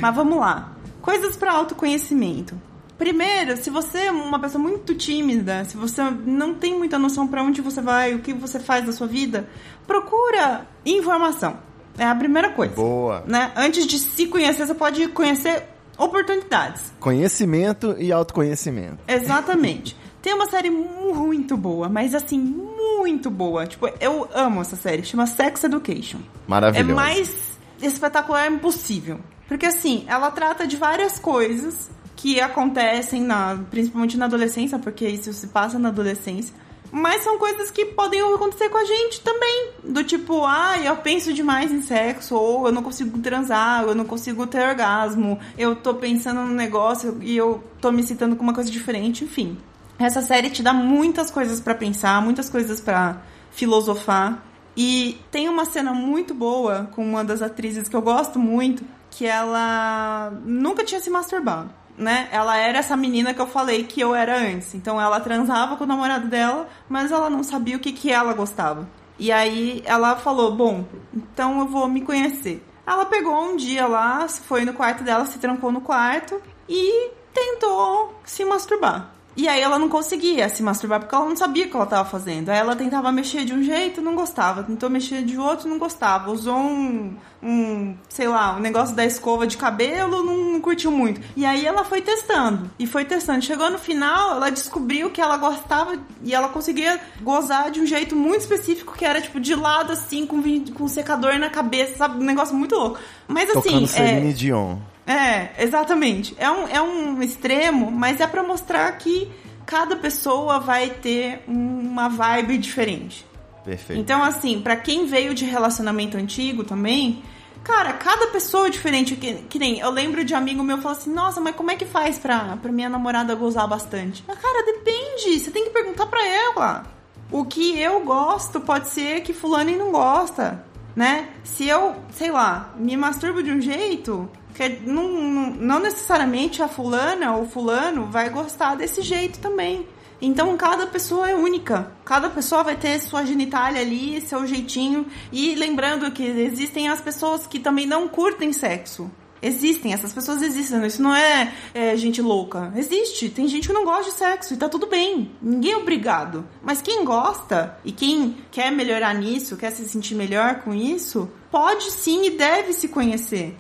Mas vamos lá. Coisas para autoconhecimento. Primeiro, se você é uma pessoa muito tímida, se você não tem muita noção para onde você vai, o que você faz da sua vida, procura informação. É a primeira coisa. Boa. Né? Antes de se conhecer, você pode conhecer oportunidades. Conhecimento e autoconhecimento. Exatamente. Tem uma série muito boa, mas assim, muito boa. Tipo, eu amo essa série. Chama Sex Education. É Maravilhoso. mais espetacular impossível. Porque assim, ela trata de várias coisas que acontecem, na, principalmente na adolescência, porque isso se passa na adolescência. Mas são coisas que podem acontecer com a gente também. Do tipo, ah, eu penso demais em sexo, ou eu não consigo transar, ou eu não consigo ter orgasmo, eu tô pensando num negócio e eu tô me citando com uma coisa diferente, enfim. Essa série te dá muitas coisas pra pensar, muitas coisas pra filosofar. E tem uma cena muito boa com uma das atrizes que eu gosto muito, que ela nunca tinha se masturbado, né? Ela era essa menina que eu falei que eu era antes. Então ela transava com o namorado dela, mas ela não sabia o que, que ela gostava. E aí ela falou: Bom, então eu vou me conhecer. Ela pegou um dia lá, foi no quarto dela, se trancou no quarto e tentou se masturbar. E aí ela não conseguia se masturbar porque ela não sabia o que ela estava fazendo. Aí ela tentava mexer de um jeito, não gostava. Tentou mexer de outro, não gostava. Usou um, um sei lá, um negócio da escova de cabelo, não, curtiu muito. E aí ela foi testando. E foi testando. Chegou no final, ela descobriu que ela gostava e ela conseguia gozar de um jeito muito específico, que era tipo de lado, assim, com, com um secador na cabeça, sabe? Um negócio muito louco. Mas assim. Tocando é, Celine Dion. É, exatamente. É um, é um extremo, mas é pra mostrar que cada pessoa vai ter uma vibe diferente. Perfeito. Então, assim, pra quem veio de relacionamento antigo também, cara, cada pessoa é diferente. Que, que nem eu lembro de amigo meu falar assim: Nossa, mas como é que faz pra, pra minha namorada gozar bastante? Ah, cara, depende. Você tem que perguntar pra ela. O que eu gosto pode ser que fulano não gosta, né? Se eu, sei lá, me masturbo de um jeito. Que não, não, não necessariamente a fulana ou fulano vai gostar desse jeito também. Então cada pessoa é única. Cada pessoa vai ter sua genitália ali, seu jeitinho. E lembrando que existem as pessoas que também não curtem sexo. Existem, essas pessoas existem. Isso não é, é, gente louca. Existe. Tem gente que não gosta de sexo e tá tudo bem. Ninguém é obrigado. Mas quem gosta e quem quer melhorar nisso, quer se sentir melhor com isso, pode sim e deve se conhecer.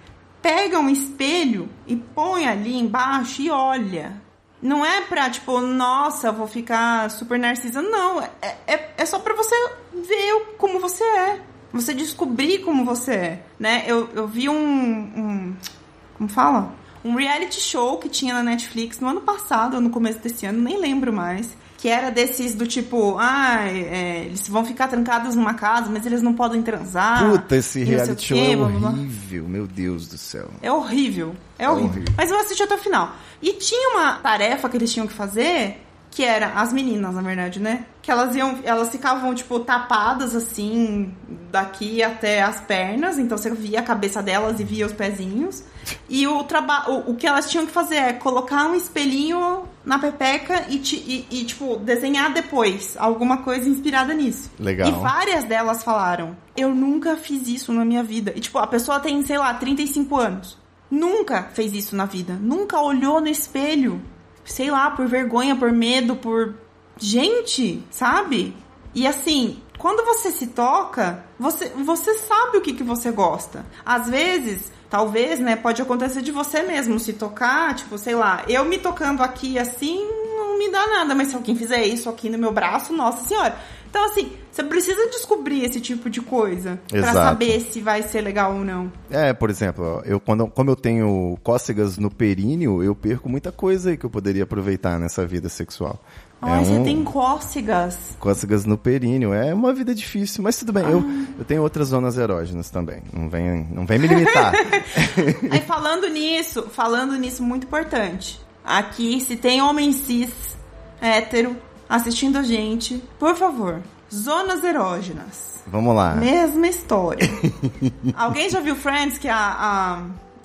Pega um espelho e põe ali embaixo e olha. Não é pra, tipo, nossa, vou ficar super narcisa. Não, é, é, é só pra você ver como você é. Você descobrir como você é, né? Eu, eu vi um, um... Como fala? Um reality show que tinha na Netflix no ano passado, ou no começo desse ano, nem lembro mais. Que era desses do tipo, ah, é, eles vão ficar trancados numa casa, mas eles não podem transar. Puta, esse reality show é horrível, meu Deus do céu. É horrível. É horrível. horrível. Mas eu assisti até o final. E tinha uma tarefa que eles tinham que fazer, que era as meninas, na verdade, né? Que elas iam, elas ficavam tipo tapadas assim, daqui até as pernas, então você via a cabeça delas e via os pezinhos. E o trabalho, o, que elas tinham que fazer é colocar um espelhinho na pepeca e, e- e, tipo desenhar depois alguma coisa inspirada nisso. Legal. E várias delas falaram: "Eu nunca fiz isso na minha vida". E tipo, a pessoa tem, sei lá, 35 anos. Nunca fez isso na vida. Nunca olhou no espelho. Sei lá, por vergonha, por medo, por. Gente, sabe? E assim, quando você se toca, você, você sabe o que, que você gosta. Às vezes, talvez, né, pode acontecer de você mesmo se tocar, tipo, sei lá, eu me tocando aqui assim, não me dá nada, mas se alguém fizer isso aqui no meu braço, nossa senhora. Então, assim, você precisa descobrir esse tipo de coisa Exato. saber se vai ser legal ou não. É, por exemplo, eu, quando, como eu tenho cócegas no períneo, eu perco muita coisa aí que eu poderia aproveitar nessa vida sexual. Ai, é você um- tem cócegas. Cócegas no períneo. É uma vida difícil, mas tudo bem. Eu, Ah. eu tenho outras zonas erógenas também. Não vem, não vem me limitar. <laughs> Aí falando nisso, falando nisso, muito importante. Aqui, se tem homem cis, hétero, assistindo a gente, por favor, zonas erógenas. Vamos lá. Mesma história. <laughs> Alguém já viu Friends que a, a,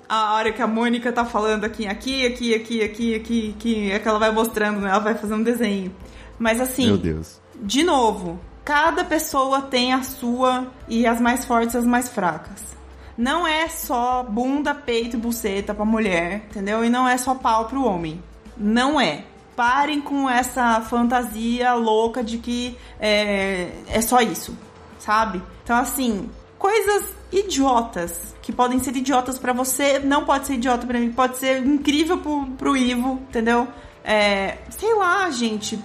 a hora que a Mônica tá falando aqui, aqui, aqui, aqui, aqui, aqui, aqui, é que ela vai mostrando, né? Ela vai fazendo um desenho. Mas assim, Meu Deus. de novo, cada pessoa tem a sua e as mais fortes as mais fracas. Não é só bunda, peito e buceta pra mulher, entendeu? E não é só pau pro homem. Não é. Parem com essa fantasia louca de que é, é só isso, sabe? Então, assim, coisas idiotas que podem ser idiotas pra você, não pode ser idiota pra mim, pode ser incrível pro, pro Ivo, entendeu? É, sei lá, gente,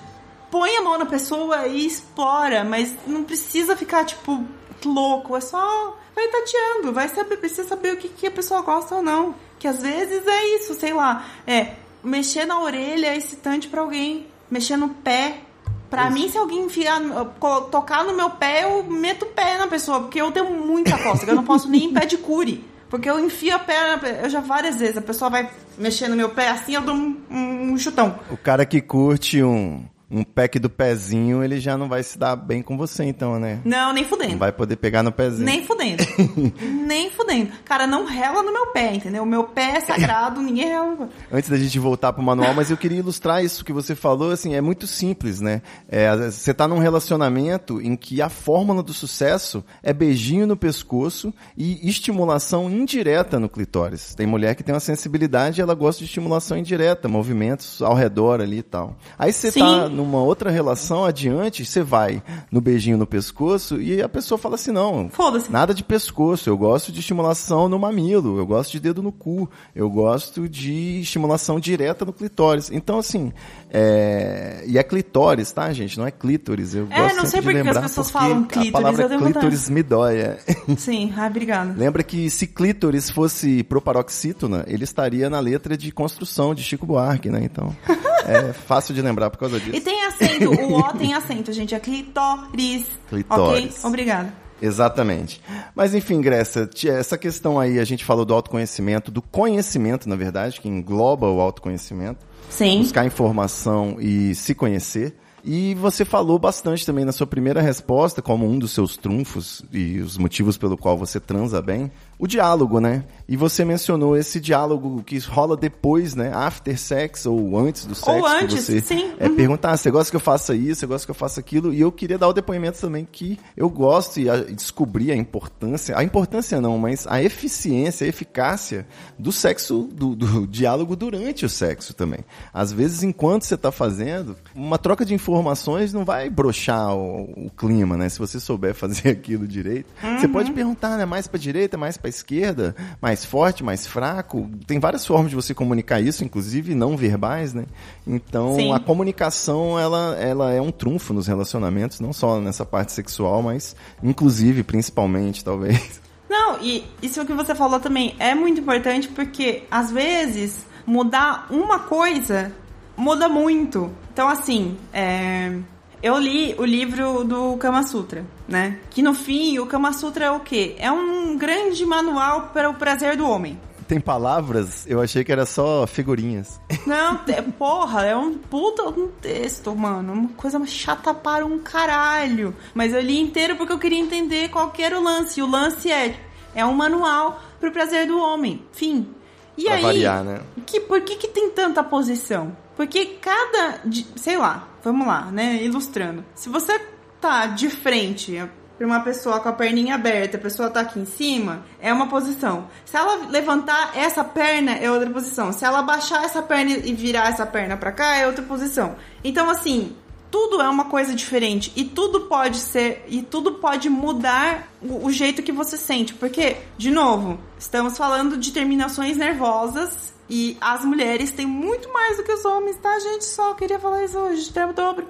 põe a mão na pessoa e explora, mas não precisa ficar, tipo, louco. É só. Vai tateando, vai saber, precisa saber o que, que a pessoa gosta ou não. Que às vezes é isso, sei lá. É, mexer na orelha é excitante pra alguém. Mexer no pé. Pra mim, se alguém enfiar, tocar no meu pé, eu meto o pé na pessoa, porque eu tenho muita cócega. Eu não posso nem em pé de cure. Porque eu enfio a perna, eu já várias vezes, a pessoa vai mexer no meu pé assim, eu dou um, um- um chutão. O cara que curte um, um pack do pezinho, ele já não vai se dar bem com você, então, né? Não, nem fudendo. Não vai poder pegar no pezinho. Nem fudendo. <laughs> Nem fudendo. Cara, não rela no meu pé, entendeu? O meu pé é sagrado, ninguém rela. Antes da gente voltar pro manual, mas eu queria ilustrar isso que você falou, assim, é muito simples, né? É, você tá num relacionamento em que a fórmula do sucesso é beijinho no pescoço e estimulação indireta no clitóris. Tem mulher que tem uma sensibilidade e ela gosta de estimulação indireta, movimentos ao redor ali e tal. Aí você Sim. tá numa outra relação adiante, você vai no beijinho no pescoço e a pessoa fala assim: não, Foda-se. nada de pescoço, eu gosto de estimulação no mamilo, eu gosto de dedo no cu, eu gosto de estimulação direta no clitóris. Então, assim, é... e é clitóris, tá, gente? Não é clítoris. Eu É, gosto não sei de por que as pessoas porque falam A clítoris, palavra tenho vontade. clítoris me dói. é. <laughs> Sim, ai, obrigada. Lembra que se clítoris fosse proparoxítona, ele estaria na letra de construção de Chico Buarque, né? Então, é fácil de lembrar por causa disso. E tem acento, o O <laughs> tem acento, gente, é clitóris. Clitóris. Ok? Obrigada. Exatamente. Mas enfim, Grécia, essa questão aí, a gente falou do autoconhecimento, do conhecimento, na verdade, que engloba o autoconhecimento. Sim. Buscar informação e se conhecer. E você falou bastante também na sua primeira resposta, como um dos seus trunfos e os motivos pelo qual você transa bem, o diálogo, né? E você mencionou esse diálogo que rola depois, né? After sex ou antes do sexo. que antes, você sim. É, Uhum. perguntar, ah, você gosta que eu faça isso, você gosta que eu faça aquilo? E eu queria dar o depoimento também que eu gosto e, a, e descobrir a importância, a importância não, mas a eficiência, a eficácia do sexo, do, do <laughs> diálogo durante o sexo também. Às vezes, enquanto você está fazendo, uma troca de informações não vai brochar o, o clima, né? Se você souber <laughs> fazer aquilo direito. Você pode perguntar, né? Mais para direita, mais para esquerda, mais forte, mais fraco. Tem várias formas de você comunicar isso, inclusive não verbais, né? Então, Sim. a comunicação, ela, ela é um trunfo nos relacionamentos, não só nessa parte sexual, mas inclusive, principalmente, talvez. <laughs> Não, e isso que você falou também é muito importante porque às vezes mudar uma coisa muda muito. Então, assim, é, eu li o livro do Kama Sutra, né? Que no fim, o Kama Sutra é o quê? É um grande manual para o prazer do homem. Tem palavras, eu achei que era só figurinhas. Não, <laughs> é, porra, é um puta um texto, mano. Uma coisa chata para um caralho. Mas eu li inteiro porque eu queria entender qual que era o lance. E o lance é, é um manual pro prazer do homem. Fim. E Pra aí, variar, né? que, por que, que tem tanta posição? Porque cada. Sei lá, vamos lá, né? Ilustrando. Se você tá de frente pra uma pessoa com a perninha aberta, a pessoa tá aqui em cima, é uma posição. Se ela levantar essa perna, é outra posição. Se ela baixar essa perna e virar essa perna pra cá, é outra posição. Então, assim. Tudo é uma coisa diferente e tudo pode ser e tudo pode mudar o, o jeito que você sente, porque de novo, estamos falando de terminações nervosas e as mulheres têm muito mais do que os homens, tá, gente? Só queria falar isso hoje, termo dobro.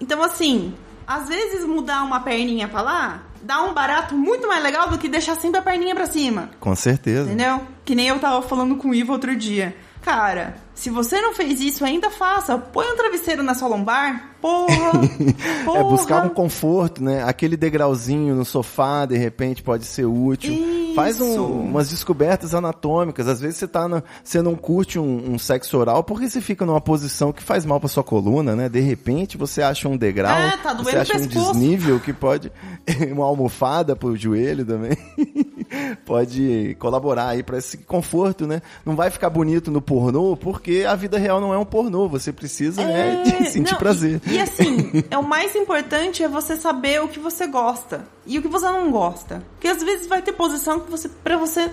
Então, assim, às vezes mudar uma perninha pra lá dá um barato muito mais legal do que deixar sempre a perninha pra cima. Com certeza. Entendeu? Que nem eu tava falando com o Ivo outro dia. Cara, se você não fez isso, ainda faça. Põe um travesseiro na sua lombar. Porra! porra. <laughs> É buscar um conforto, né? Aquele degrauzinho no sofá, de repente, pode ser útil. Faz um- umas descobertas anatômicas. Às vezes você tá na- você não curte um, um sexo oral porque você fica numa posição que faz mal pra sua coluna, né? De repente você acha um degrau, É, tá você acha um desnível que pode <laughs> uma almofada pro joelho também. Pode colaborar aí pra esse conforto, né? Não vai ficar bonito no pornô porque a vida real não é um pornô. Você precisa, né, de sentir não, prazer. E, e assim, é o mais importante é você saber o que você gosta e o que você não gosta. Porque às vezes vai ter posição que você, pra você,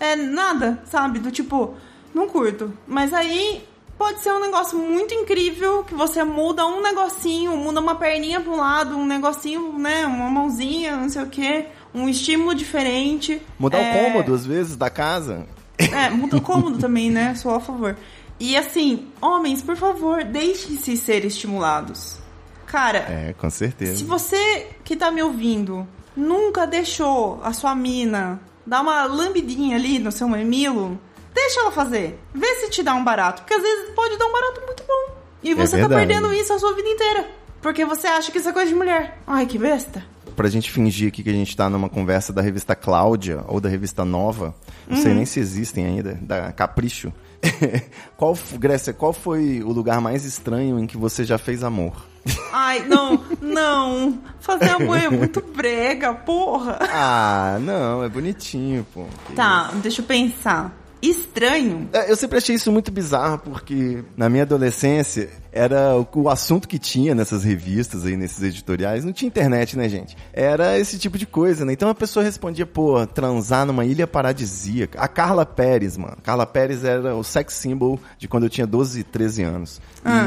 é, é nada, sabe? Do tipo, não curto. Mas aí pode ser um negócio muito incrível que você muda um negocinho, muda uma perninha pra um lado, um negocinho, né? Uma mãozinha, não sei o que, um estímulo diferente. Mudar É, o cômodo, às vezes, da casa. é, muda o cômodo também, né? Sou a favor. E assim, homens, por favor, deixem-se ser estimulados. Cara, É, com certeza. se você que tá me ouvindo nunca deixou a sua mina dar uma lambidinha ali no seu mamilo, deixa ela fazer. Vê se te dá um barato. Porque às vezes pode dar um barato muito bom. E você tá verdade. perdendo isso a sua vida inteira. Porque você acha que isso é coisa de mulher. Ai, que besta. Pra gente fingir aqui que a gente tá numa conversa da revista Cláudia ou da revista Nova, não Uhum. sei nem se existem ainda, da Capricho. <laughs> qual, Grécia, qual foi o lugar mais estranho em que você já fez amor? Ai, não, não. Fazer amor é muito brega, porra. Ah, não, é bonitinho, pô. Que Tá, deixa eu pensar. Estranho. É, Eu sempre achei isso muito bizarro, porque na minha adolescência era o, o assunto que tinha nessas revistas aí, nesses editoriais. Não tinha internet, né, gente? Era esse tipo de coisa, né? Então a pessoa respondia, pô, transar numa ilha paradisíaca. A Carla Pérez, mano. Carla Pérez era o sex symbol de quando eu tinha 12, 13 anos.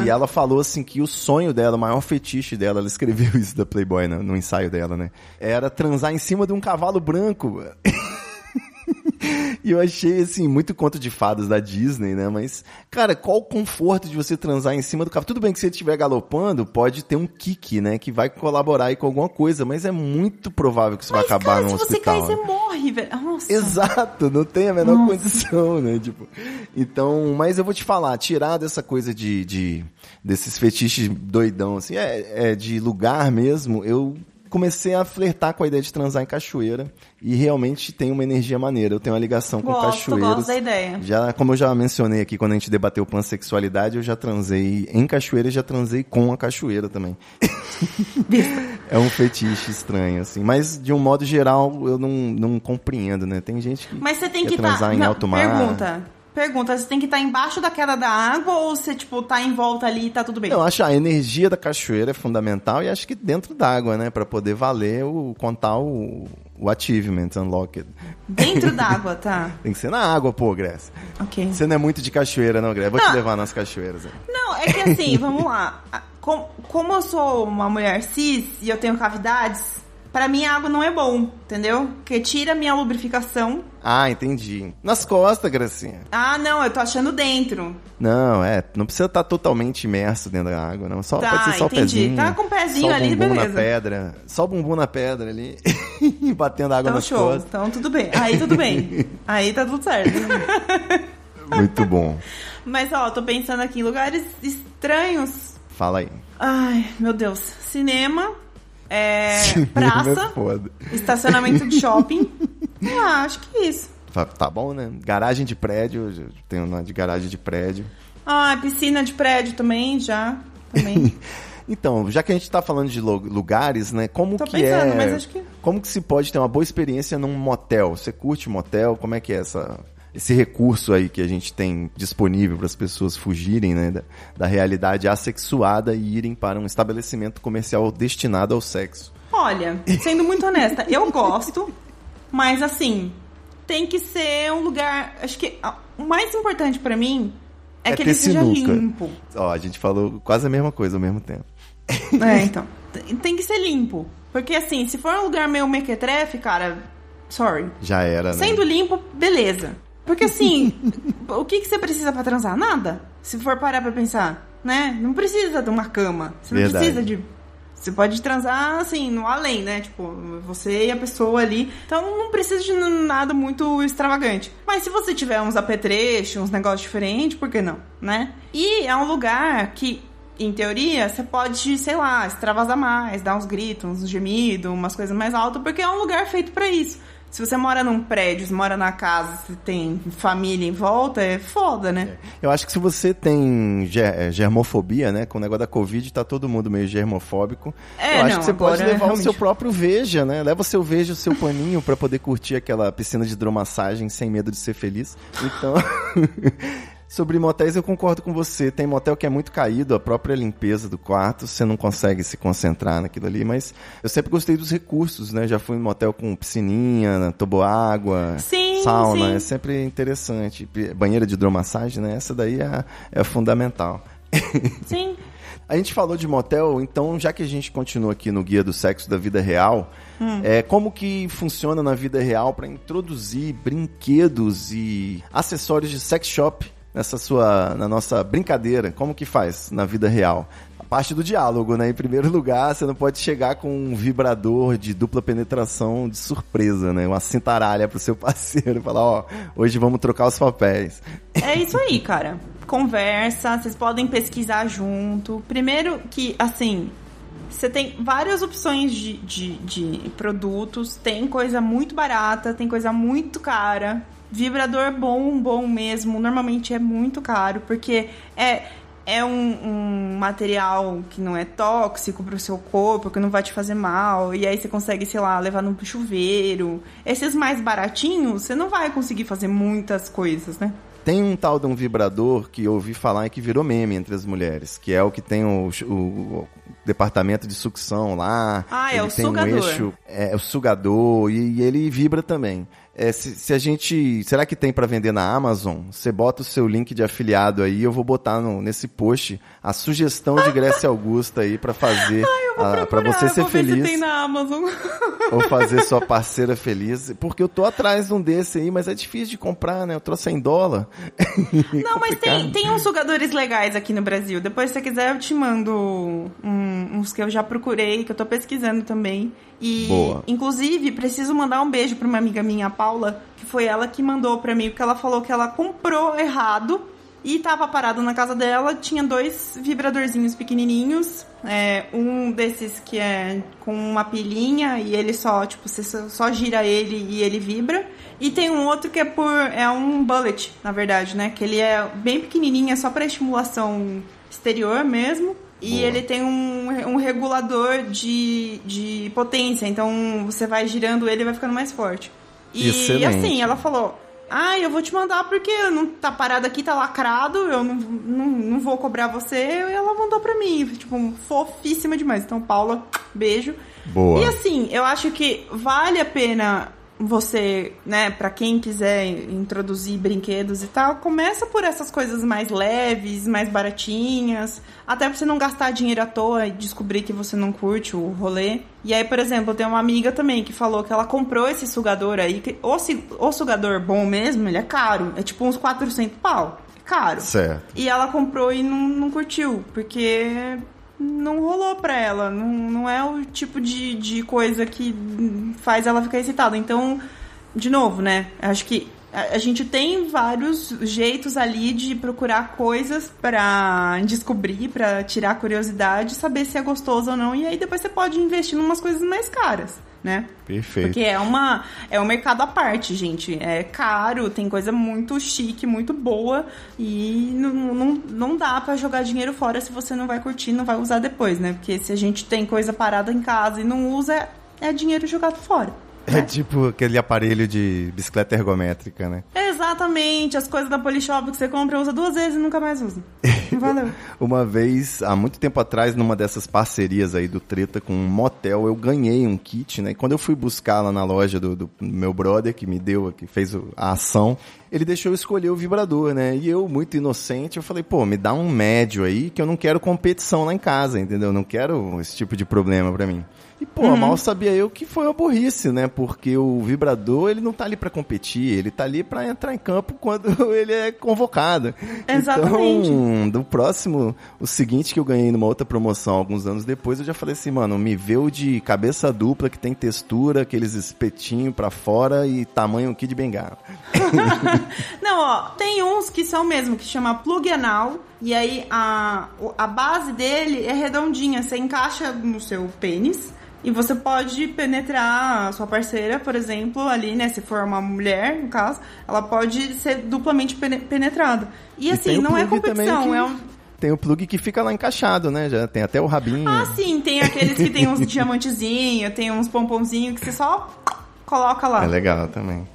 E ela falou assim que o sonho dela, o maior fetiche dela, ela escreveu <laughs> isso da Playboy no, no ensaio dela, né? Era transar em cima de um cavalo branco. <laughs> <laughs> E eu achei, assim, muito conto de fadas da Disney, né? Mas, cara, qual o conforto de você transar em cima do cavalo? Tudo bem que se ele estiver galopando, pode ter um kick, né? Que vai colaborar aí com alguma coisa, mas é muito provável que isso Mas, vai acabar cara, no se você hospital. cair, você né? morre, velho. Nossa. Exato, não tem a menor condição, né? Tipo, então, mas eu vou te falar, tirar dessa coisa de, de desses fetiches doidão, assim, é, é de lugar mesmo, eu comecei a flertar com a ideia de transar em cachoeira e realmente tem uma energia maneira. Eu tenho uma ligação com Gosto, cachoeiros. gosto da ideia. Já, como eu já mencionei aqui quando a gente debateu pansexualidade, eu já transei em cachoeira e já transei com a cachoeira também. <laughs> é um fetiche estranho, assim. Mas, de um modo geral, eu não, não compreendo, né? Tem gente que Mas você tem que estar. transar em alto mar. Pergunta. Pergunta, você tem que estar embaixo da queda da água ou você, tipo, tá em volta ali e tá tudo bem? Eu acho a energia da cachoeira é fundamental e acho que dentro d'água, né? Pra poder valer o contar o, o achievement unlocked. Dentro <laughs> d'água, tá. Tem que ser na água, pô, Grécia. Ok. Você não é muito de cachoeira, não, Grécia. Vou Não. te levar nas cachoeiras. aí. Não, é que assim, <laughs> vamos lá. Com- Como eu sou uma mulher cis e eu tenho cavidades, pra mim a água não é bom, entendeu? Porque tira a minha lubrificação. Ah, entendi. Nas costas, Gracinha. Ah, não, eu tô achando dentro. Não, é, não precisa estar totalmente imerso dentro da água, não. Só, Tá, pode ser só entendi. o pezinho. Tá com o pezinho só ali, bumbum beleza. na pedra. Só o bumbum na pedra ali. <laughs> batendo água Então nas show. costas. Então tudo bem. Aí tudo bem. <laughs> Aí tá tudo certo. <laughs> Muito bom. Mas ó, tô pensando aqui em lugares estranhos. Fala aí. Ai, meu Deus. Cinema, é, Cinema <laughs> praça, é estacionamento de shopping. <laughs> Ah, acho que é isso. Tá, tá bom, né? Garagem de prédio. Tenho uma de garagem de prédio. Ah, piscina de prédio também, já. Também. <laughs> Então, já que a gente tá falando de lu- lugares, né? Como Tô que pensando, é. mas acho que- Como que se pode ter uma boa experiência num motel? Você curte motel? Como é que é essa, esse recurso aí que a gente tem disponível para as pessoas fugirem, né? Da, da realidade assexuada e irem para um estabelecimento comercial destinado ao sexo? Olha, sendo muito honesta, eu gosto, mas assim, tem que ser um lugar. Acho que ah, o mais importante pra mim é, que ter ele seja sinuca. limpo. Ó, a gente falou quase a mesma coisa ao mesmo tempo. É, <laughs> então. Tem- Tem que ser limpo. Porque assim, se for um lugar meio mequetrefe, cara, sorry. Já era, né? Sendo limpo, beleza. Porque assim, o que, que você precisa pra transar? Nada. Se for parar pra pensar, né? Não precisa de uma cama. Você não Verdade. precisa de. Você pode transar, assim, no além, né? Tipo, você e a pessoa ali. Então não precisa de nada muito extravagante. Mas se você tiver uns apetrechos, uns negócios diferentes, por que não, né? E é um lugar que, em teoria, você pode, sei lá, extravasar mais, dar uns gritos, uns gemidos, umas coisas mais altas, porque é um lugar feito pra isso. Se você mora num prédio, se mora na casa, se tem família em volta, é foda, né? Eu acho que se você tem ger- eh, germofobia, né? Com o negócio da Covid, tá todo mundo meio germofóbico. É, eu acho não, que você pode levar o realmente. seu próprio Veja, né? Leva o seu Veja, o seu paninho pra poder curtir aquela piscina de hidromassagem sem medo de ser feliz. Então. <laughs> Sobre motéis, eu concordo com você. Tem motel que é muito caído, a própria limpeza do quarto, você não consegue se concentrar naquilo ali, mas eu sempre gostei dos recursos, né? Já fui em motel com piscininha, toboágua, Sim, sauna, sim. é sempre interessante. Banheira de hidromassagem, né? Essa daí é, é fundamental. <laughs> Sim. A gente falou de motel, então já que a gente continua aqui no Guia do Sexo da Vida Real, Hum. é, como que funciona na vida real para introduzir brinquedos e acessórios de sex shop nessa sua, na nossa brincadeira? Como que faz na vida real? A parte do diálogo, né? Em primeiro lugar, você não pode chegar com um vibrador de dupla penetração de surpresa, né? Uma cintaralha pro seu <laughs> parceiro, falar, ó, hoje vamos trocar os papéis. É isso aí, cara. Conversa, vocês podem pesquisar junto. Primeiro que, assim, você tem várias opções de, de, de produtos. Tem coisa muito barata, tem coisa muito cara. Vibrador bom, bom mesmo, normalmente é muito caro, porque é, é um, um material que não é tóxico pro seu corpo, que não vai te fazer mal, e aí você consegue, sei lá, levar no chuveiro. Esses mais baratinhos, você não vai conseguir fazer muitas coisas, né? Tem um tal de um vibrador que eu ouvi falar e que virou meme entre as mulheres, que é o que tem o, o- o departamento de sucção lá. Ah, é o tem sugador. Um eixo, é, o sugador e, e ele vibra também. É, se, se a gente. Será que tem pra vender na Amazon? Você bota o seu link de afiliado aí, eu vou botar no- nesse post a sugestão de Grécia Augusta aí pra fazer. pra você eu ser ver se feliz. tem na Amazon. <laughs> Ou fazer sua parceira feliz. Porque eu tô atrás de um desse aí, mas é difícil de comprar, né? Eu trouxe 100 dólar. <laughs> Não, mas tem, tem uns sugadores legais aqui no Brasil. Depois, se você quiser, eu te mando um- uns que eu já procurei, que eu tô pesquisando também. E, Boa. inclusive, preciso mandar um beijo pra uma amiga minha, a Paula, que foi ela que mandou pra mim, porque ela falou que ela comprou errado e tava parado na casa dela. Tinha dois vibradorzinhos pequenininhos. é, um desses que é com uma pilhinha e ele só, tipo, você só gira ele e ele vibra. E tem um outro que é por. É um bullet, na verdade, né? Que ele é bem pequenininho, é só pra estimulação exterior mesmo. E Boa. ele tem um, um regulador de, de potência. Então você vai girando ele e vai ficando mais forte. E Excelente. assim, ela falou. Ah, eu vou te mandar porque não tá parado aqui, tá lacrado, eu não, não, não vou cobrar você. E ela mandou pra mim, tipo, fofíssima demais. Então, Paula, beijo. Boa. E assim, eu acho que vale a pena você, né, pra quem quiser introduzir brinquedos e tal, começa por essas coisas mais leves, mais baratinhas, até pra você não gastar dinheiro à toa e descobrir que você não curte o rolê. E aí, por exemplo, eu tenho uma amiga também que falou que ela comprou esse sugador aí, que o, o sugador bom mesmo, ele é caro, é tipo uns 400 pau. É caro. Certo. E ela comprou e não, não curtiu, porque não rolou pra ela. Não, não é o tipo de, de coisa que faz ela ficar excitada. Então, de novo, né? Acho que a, gente tem vários jeitos ali de procurar coisas pra descobrir, pra tirar curiosidade, saber se é gostoso ou não. E aí depois você pode investir em umas coisas mais caras, né? Perfeito. Porque é uma é um mercado à parte, gente. É caro, tem coisa muito chique, muito boa e não, não, não dá pra jogar dinheiro fora se você não vai curtir, não vai usar depois, né? Porque se a gente tem coisa parada em casa e não usa, é dinheiro jogado fora. É tipo aquele aparelho de bicicleta ergométrica, né? Exatamente, as coisas da Polishop que você compra, usa duas vezes e nunca mais usa. <laughs> Valeu. Uma vez, há muito tempo atrás, numa dessas parcerias aí do Treta com um motel, eu ganhei um kit, né? E quando eu fui buscar lá na loja do, do meu brother, que me deu, que fez a ação, ele deixou eu escolher o vibrador, né? E eu, muito inocente, eu falei, pô, me dá um médio aí, que eu não quero competição lá em casa, entendeu? Não quero esse tipo de problema pra mim. E, pô, mal sabia eu que foi uma burrice, né? Porque o vibrador, ele não tá ali pra competir, ele tá ali pra entrar em campo quando <laughs> ele é convocado. Exatamente. Então, do próximo, o seguinte que eu ganhei numa outra promoção alguns anos depois, eu já falei assim, mano, me vê o de cabeça dupla, que tem textura, aqueles espetinhos pra fora e tamanho aqui de bengala. <laughs> <laughs> Não, ó, tem uns que são mesmo, que chama plug anal. E aí a, a base dele é redondinha, você encaixa no seu pênis. E você pode penetrar a sua parceira, por exemplo, ali, né? Se for uma mulher, no caso, ela pode ser duplamente pene- penetrada. E, E assim, não é competição, que- é um. Tem o plug que fica lá encaixado, né? Já tem até o rabinho. Ah, sim, tem aqueles que tem uns <laughs> diamantezinhos, tem uns pomponzinhos que você só coloca lá. É legal também.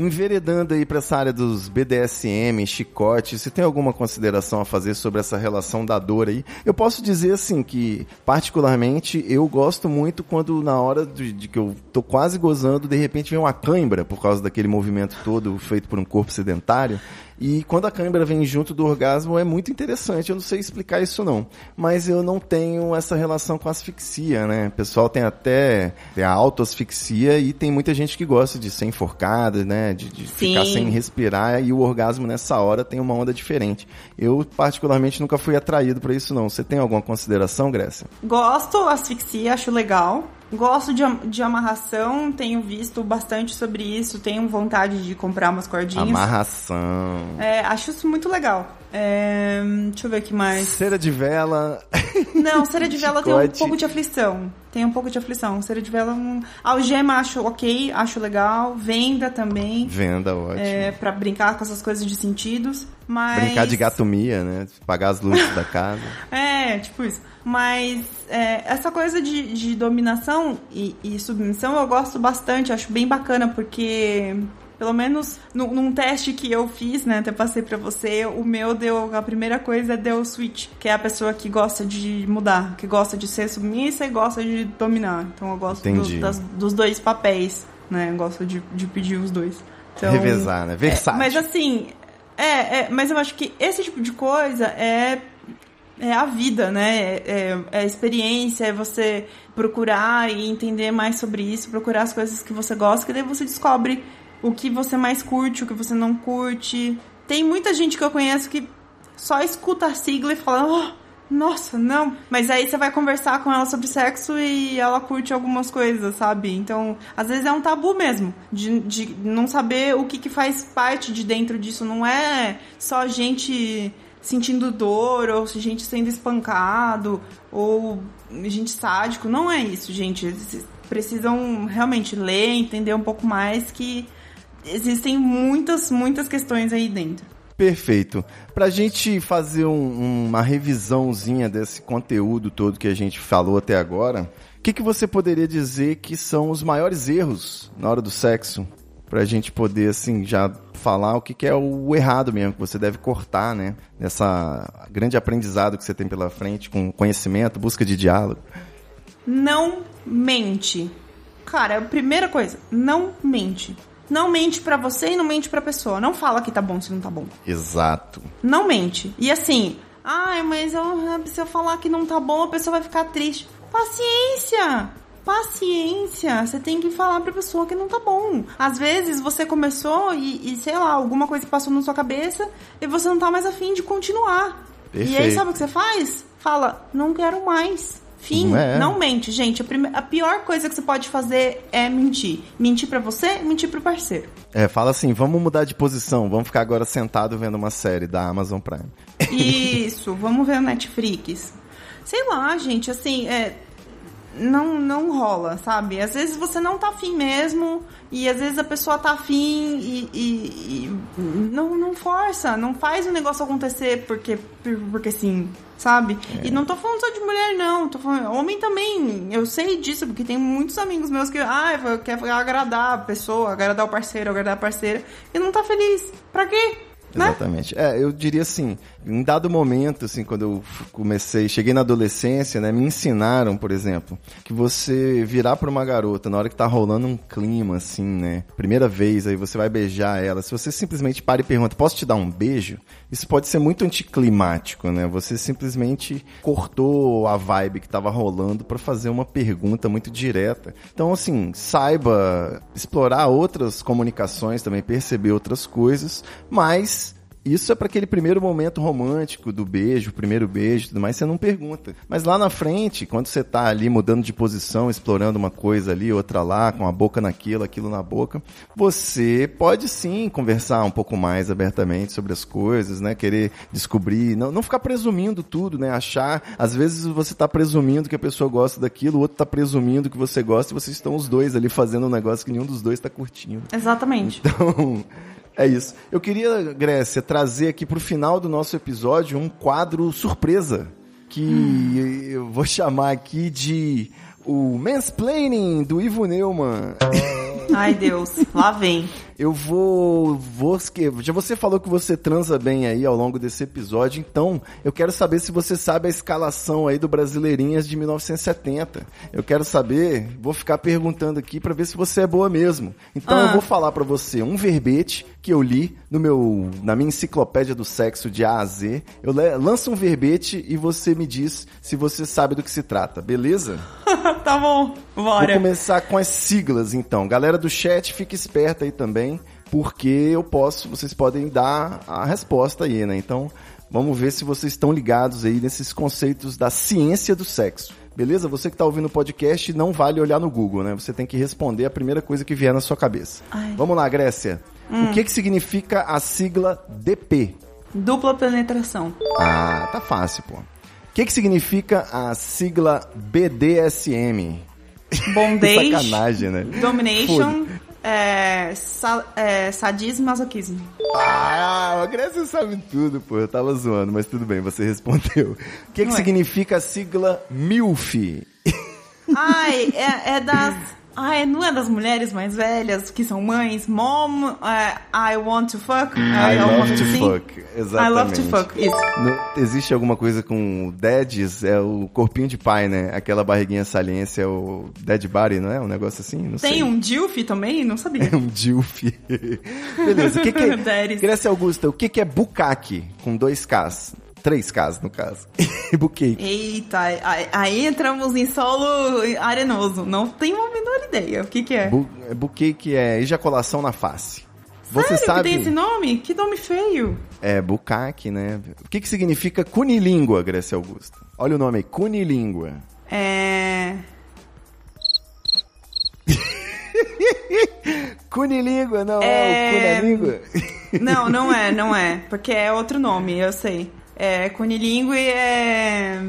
Enveredando aí pra essa área dos BDSM, chicote, você tem alguma consideração a fazer sobre essa relação da dor aí? Eu posso dizer assim que, particularmente, eu gosto muito quando na hora de, de que eu tô quase gozando, de repente vem uma cãibra por causa daquele movimento todo feito por um corpo sedentário. E quando a cãibra vem junto do orgasmo é muito interessante. Eu não sei explicar isso não, mas eu não tenho essa relação com asfixia, né? O pessoal tem até tem a autoasfixia e tem muita gente que gosta de ser enforcada, né? De, de ficar sem respirar e o orgasmo nessa hora tem uma onda diferente. Eu particularmente nunca fui atraído para isso não. Você tem alguma consideração, Grécia? Gosto, asfixia, acho legal. Gosto de, de amarração, tenho visto bastante sobre isso, tenho vontade de comprar umas cordinhas. Amarração. É, acho isso muito legal. É, deixa eu ver o que mais. Cera de vela. Não, cera de <laughs> vela tem um pouco de aflição. Tem um pouco de aflição. Cera de vela. Um... Algema acho ok, acho legal. Venda também. Venda, ótimo. É, pra brincar com essas coisas de sentidos. Mas. Brincar de gatomia, né? Pagar as luzes da casa. <laughs> É, tipo isso. Mas é, essa coisa de, de dominação e, e submissão eu gosto bastante, acho bem bacana, porque pelo menos num, num teste que eu fiz, né, até passei pra você, o meu deu, a primeira coisa deu switch, que é a pessoa que gosta de mudar, que gosta de ser submissa e gosta de dominar. Então eu gosto do- das- dos dois papéis, né, eu gosto de, de pedir os dois. Então, Revezar, né? Versátil. é, mas assim, é, é, mas eu acho que esse tipo de coisa é é a vida, né? É, é- é a experiência, é você procurar e entender mais sobre isso, procurar as coisas que você gosta, que daí você descobre o que você mais curte, o que você não curte. Tem muita gente que eu conheço que só escuta a sigla e fala, "Oh, nossa, não. Mas aí você vai conversar com ela sobre sexo e ela curte algumas coisas, sabe? Então, às vezes é um tabu mesmo, de, de não saber o que, que faz parte de dentro disso. Não é só gente sentindo dor, ou gente sendo espancado, ou gente sádico. Não é isso, gente. Precisam realmente ler, entender um pouco mais que existem muitas, muitas questões aí dentro. Perfeito. Pra gente fazer um- uma revisãozinha desse conteúdo todo que a gente falou até agora, o que, que você poderia dizer que são os maiores erros na hora do sexo? Pra gente poder, assim, já falar o que, que é o errado mesmo, que você deve cortar, né? Nessa grande aprendizado que você tem pela frente, com conhecimento, busca de diálogo. Não mente. Cara, a primeira coisa, não mente. Não mente pra você e não mente pra pessoa. Não fala que tá bom se não tá bom. Exato. Não mente. E assim, ai, mas eu, se eu falar que não tá bom, a pessoa vai ficar triste. Paciência! Paciência! Você tem que falar pra pessoa que não tá bom. Às vezes você começou e, e, sei lá, alguma coisa passou na sua cabeça e você não tá mais afim de continuar. E aí, Perfeito. sabe o que você faz? Fala, não quero mais. Fim. Não é? Não mente, gente. A, prime- a pior coisa que você pode fazer é mentir. Mentir pra você, mentir pro parceiro. É, fala assim, vamos mudar de posição, vamos ficar agora sentado vendo uma série da Amazon Prime. <laughs> Isso, vamos ver o Netflix. Sei lá, gente, assim, é. Não, não rola, sabe? Às vezes você não tá afim mesmo, e às vezes a pessoa tá afim e, e- e não, não força, não faz o negócio acontecer porque, porque sim, sabe? E não tô falando só de mulher, não, tô falando. Homem também, eu sei disso, porque tem muitos amigos meus que, ah, quer agradar a pessoa, agradar o parceiro, agradar a parceira, e não tá feliz. Pra quê? Né? Exatamente. É, eu diria assim, em dado momento, assim, quando eu comecei, cheguei na adolescência, né, me ensinaram, por exemplo, que você virar pra uma garota na hora que tá rolando um clima, assim, né, primeira vez, aí você vai beijar ela, se você simplesmente para e pergunta, posso te dar um beijo? Isso pode ser muito anticlimático, né, você simplesmente cortou a vibe que tava rolando pra fazer uma pergunta muito direta. Então, assim, saiba explorar outras comunicações também, perceber outras coisas, mas isso é para aquele primeiro momento romântico do beijo, primeiro beijo e tudo mais, você não pergunta. Mas lá na frente, quando você tá ali mudando de posição, explorando uma coisa ali, outra lá, com a boca naquilo, aquilo na boca, você pode sim conversar um pouco mais abertamente sobre as coisas, né? Querer descobrir, não, não ficar presumindo tudo, né? Achar, às vezes você tá presumindo que a pessoa gosta daquilo, o outro tá presumindo que você gosta e vocês estão os dois ali fazendo um negócio que nenhum dos dois tá curtindo. Exatamente. Então, é isso. Eu queria, Grécia, trazer aqui pro final do nosso episódio um quadro surpresa. Que eu vou chamar aqui de o Mansplaining do Ivo Neumann. Ai, Deus, lá vem. Eu vou, vou. Já você falou que você transa bem aí ao longo desse episódio, então eu quero saber se você sabe a escalação aí do Brasileirinhas de 1970. Eu quero saber, vou ficar perguntando aqui pra ver se você é boa mesmo. Então Ah. eu vou falar pra você um verbete que eu li no meu, na minha enciclopédia do sexo de A a Z. Eu lanço um verbete e você me diz se você sabe do que se trata, beleza? <laughs> tá bom, Vou bora. começar com as siglas, então. Galera do chat, fique esperta aí também, porque eu posso, vocês podem dar a resposta aí, né? Então, vamos ver se vocês estão ligados aí nesses conceitos da ciência do sexo. Beleza? Você que tá ouvindo o podcast, não vale olhar no Google, né? Você tem que responder a primeira coisa que vier na sua cabeça. Ai. Vamos lá, Grécia. O que que significa a sigla DP? Dupla penetração. Ah, tá fácil, pô. O que, que significa a sigla BDSM? Bondage, <laughs> Sacanagem, né? domination, é, sa- é, sadismo e masoquismo. Ah, a Grécia sabe tudo, pô. Eu tava zoando, mas tudo bem, você respondeu. O que, que significa a sigla MILF? Ai, é, é das. Ai, não é das mulheres mais velhas que são mães? Mom, é, I want to fuck. I alguma love coisa to assim? fuck. Exatamente. I love to fuck, isso. Não- existe alguma coisa com dads? É o corpinho de pai, né? Aquela barriguinha saliência é o dead body, não é? Um negócio assim? Não Tem sei. um Dilf também? Não sabia. <laughs> É um dilf. Beleza, o que, que é... <laughs> Daddies. Grécia Augusta, o que, que é bucaque? Com dois Ks. Três Ks, no caso. <laughs> buquê. Eita, aí, aí entramos em solo arenoso. Não tenho a menor ideia. O que que é? Bu buquê que é ejaculação na face. Você Sério sabe... que tem esse nome? Que nome feio. É, bucaque, né? O que, que significa cunilíngua, Grécia Augusta? Olha o nome aí, cunilíngua. É... <laughs> Cunilíngua, não, é, É, o cu na língua. Não, não é, não é. Porque é outro nome, eu sei. É cunilingue é...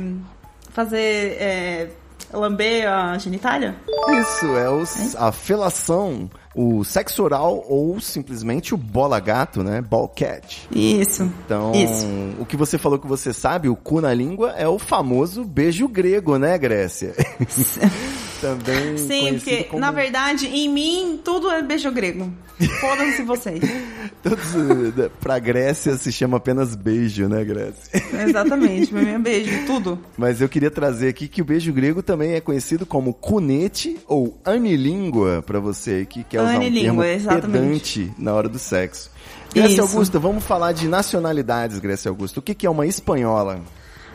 Fazer... É... Lamber a genitália? Isso, é o, a felação, o sexo oral ou simplesmente o bola gato, né? Ball cat. Isso. Então, Isso. o que você falou que você sabe, o cu na língua, é o famoso beijo grego, né, Grécia? <laughs> Também Sim, porque, como... na verdade, em mim, tudo é beijo grego. Fodam-se vocês. <laughs> Todos, eh, pra Grécia se chama apenas beijo, né, Grécia? Exatamente, pra mim é beijo, tudo. Mas eu queria trazer aqui que o beijo grego também é conhecido como cunete ou anilíngua, pra você aí que quer usar um exatamente. pedante na hora do sexo. Grécia Isso. Augusta, vamos falar de nacionalidades, Grécia Augusta. O que, que é uma espanhola?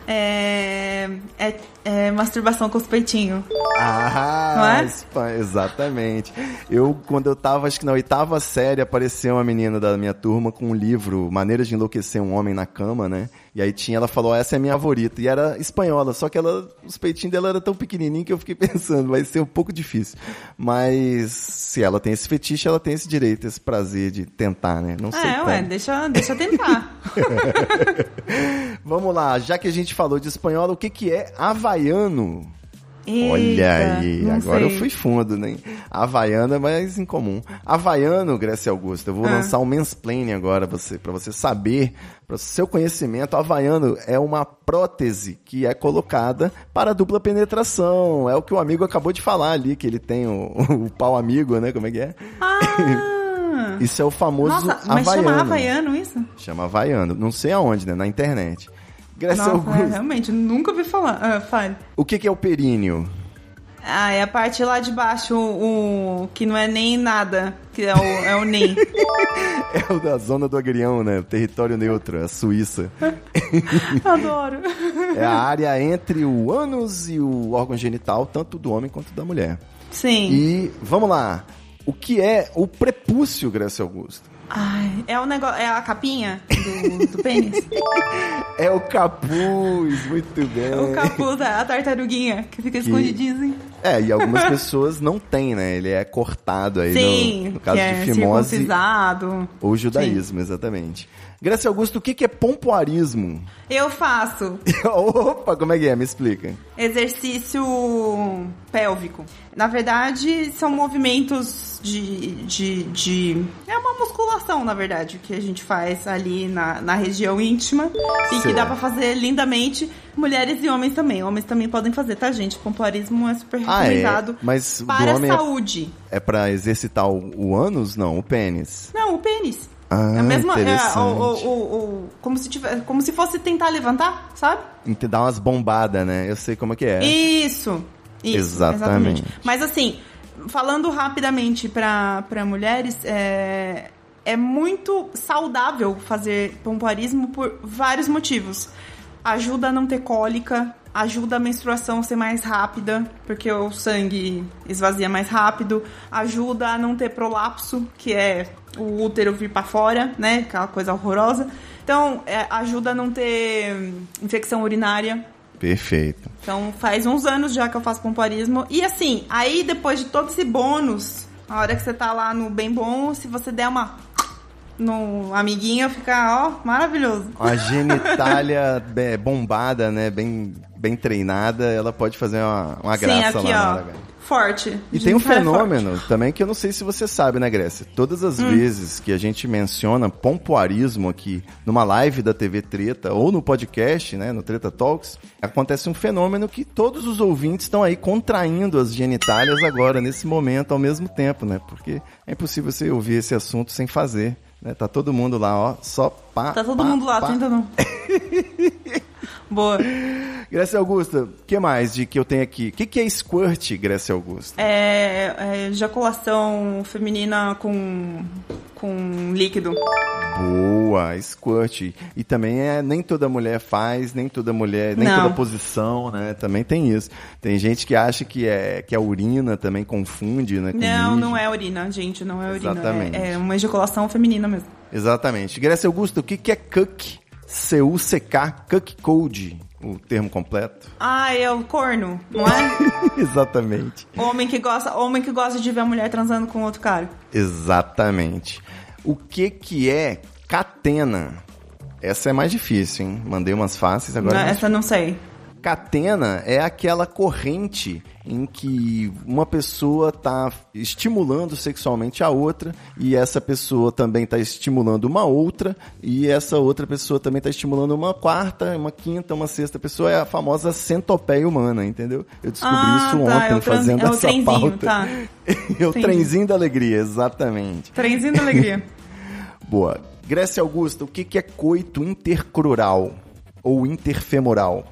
É, é, é masturbação com os peitinhos. Ah, é? Exatamente. Eu, quando eu tava, acho que na oitava série, apareceu uma menina da minha turma com um livro, Maneiras de Enlouquecer um Homem na Cama, né? E aí tinha, ela falou, essa é a minha favorita. E era espanhola, só que ela, os peitinhos dela eram tão pequenininhos que eu fiquei <laughs> pensando, vai ser um pouco difícil. Mas, se ela tem esse fetiche, ela tem esse direito, esse prazer de tentar, né? Não sei É, ué, como. deixa, deixa tentar. <laughs> Vamos lá, já que a gente falou de espanhola, o que que é havaiano? Eita, Olha aí, agora sei. eu fui fundo, né? Havaiano é mais incomum. Havaiano, Grécia Augusta, eu vou Ah. lançar um mansplaining agora você, para você saber, para o seu conhecimento. Havaiano é uma prótese que é colocada para dupla penetração. É o que o amigo acabou de falar ali, que ele tem o, <laughs> o pau amigo, né? Como é que é? Ah! <laughs> Isso é o famoso Nossa, mas havaiano. chama havaiano isso? Chama havaiano. Não sei aonde, né? Na internet. Grécia Nossa, é, Augusta, realmente, nunca ouvi falar. Ah, fale. o que, que é o períneo? Ah, é a parte lá de baixo, o, o- que não é nem nada, que é o, é o nem. <laughs> É o da zona do agrião, né? O território neutro, a Suíça. <laughs> Adoro. É a área entre o ânus e o órgão genital, tanto do homem quanto da mulher. Sim. E vamos lá. O que é o prepúcio, Grécia Augusto? Ai, é o negócio, é a capinha do, do pênis? <laughs> É o capuz, muito bem. o capuz, a tartaruguinha, que fica escondidinha assim. É, e algumas <laughs> pessoas não têm, né? Ele é cortado aí Sim, no, no caso que é de fimose ou judaísmo, exatamente. Grécia Augusto, o que que é pompoarismo? Eu faço <laughs> Opa, como é que é? Me explica. exercício pélvico. Na verdade, são movimentos de, de, de- É uma musculação, na verdade, que a gente faz ali na, na região íntima. E que Certo. dá pra fazer lindamente. Mulheres e homens também. Homens também podem fazer, tá, gente? Pompoarismo é super Ah, é? recomendado. Mas do para a é- saúde. É pra exercitar o, o ânus? Não, o pênis. Não, o pênis. Ah, é a mesma. É, interessante. o, o, o- como, se tiver, como se fosse tentar levantar, sabe? Ent- Dá umas bombadas, né? Eu sei como é que é. Isso. Isso, Exatamente. Mas assim, falando rapidamente para mulheres, é, é muito saudável fazer pompoarismo por vários motivos. Ajuda a não ter cólica, ajuda a menstruação ser mais rápida, porque o sangue esvazia mais rápido, ajuda a não ter prolapso, que é o útero vir para fora, né? Aquela coisa horrorosa. Então, é, ajuda a não ter infecção urinária, Perfeito. então faz uns anos já que eu faço pompoarismo. E assim, aí depois de todo esse bônus, a hora que você tá lá no bem bom, se você der uma no amiguinho, fica, ó, maravilhoso. Uma genitália bombada, né? Bem, bem treinada, ela pode fazer uma, uma Sim, graça aqui, lá na ó. hora, cara. Forte. E tem um fenômeno também que eu não sei se você sabe, né, Grécia? Todas as Hum. vezes que a gente menciona pompoarismo aqui numa live da TV Treta ou no podcast, né, no Treta Talks, acontece um fenômeno que todos os ouvintes estão aí contraindo as genitálias agora, nesse momento, ao mesmo tempo, né? Porque é impossível você ouvir esse assunto sem fazer, né? Tá todo mundo lá, ó, só pá, Tá todo pá, mundo lá pá. tentando. <laughs> Boa. Grécia Augusta, o que mais de que eu tenho aqui? O que, que é squirt, Grécia Augusta? É, é ejaculação feminina com, com líquido. Boa, squirt. E também é nem toda mulher faz, nem toda mulher, nem Não. toda posição, né? Também tem isso. Tem gente que acha que é que a urina também confunde, né? Não, mijo. não é urina, gente, não é urina. Exatamente. É, é uma ejaculação feminina mesmo. Exatamente. Grécia Augusta, o que, que é cuck? C-U-C-K, cuck code, o termo completo. Ah, é o corno, não é? <laughs> Exatamente. homem que gosta, homem que gosta de ver a mulher transando com outro cara. Exatamente. O que que é catena? Essa é mais difícil, hein? Mandei umas fáceis agora. é Não, mais essa eu não sei. Catena é aquela corrente em que uma pessoa está estimulando sexualmente a outra e essa pessoa também está estimulando uma outra e essa outra pessoa também está estimulando uma quarta, uma quinta, uma sexta pessoa. É a famosa centopeia humana, entendeu? Eu descobri Ah, isso tá, ontem é fazendo é essa pauta. tá. <laughs> é o Entendi. trenzinho da alegria, exatamente. Trenzinho da alegria. <laughs> Boa. Grécia Augusta, o que que é coito intercrural ou interfemoral?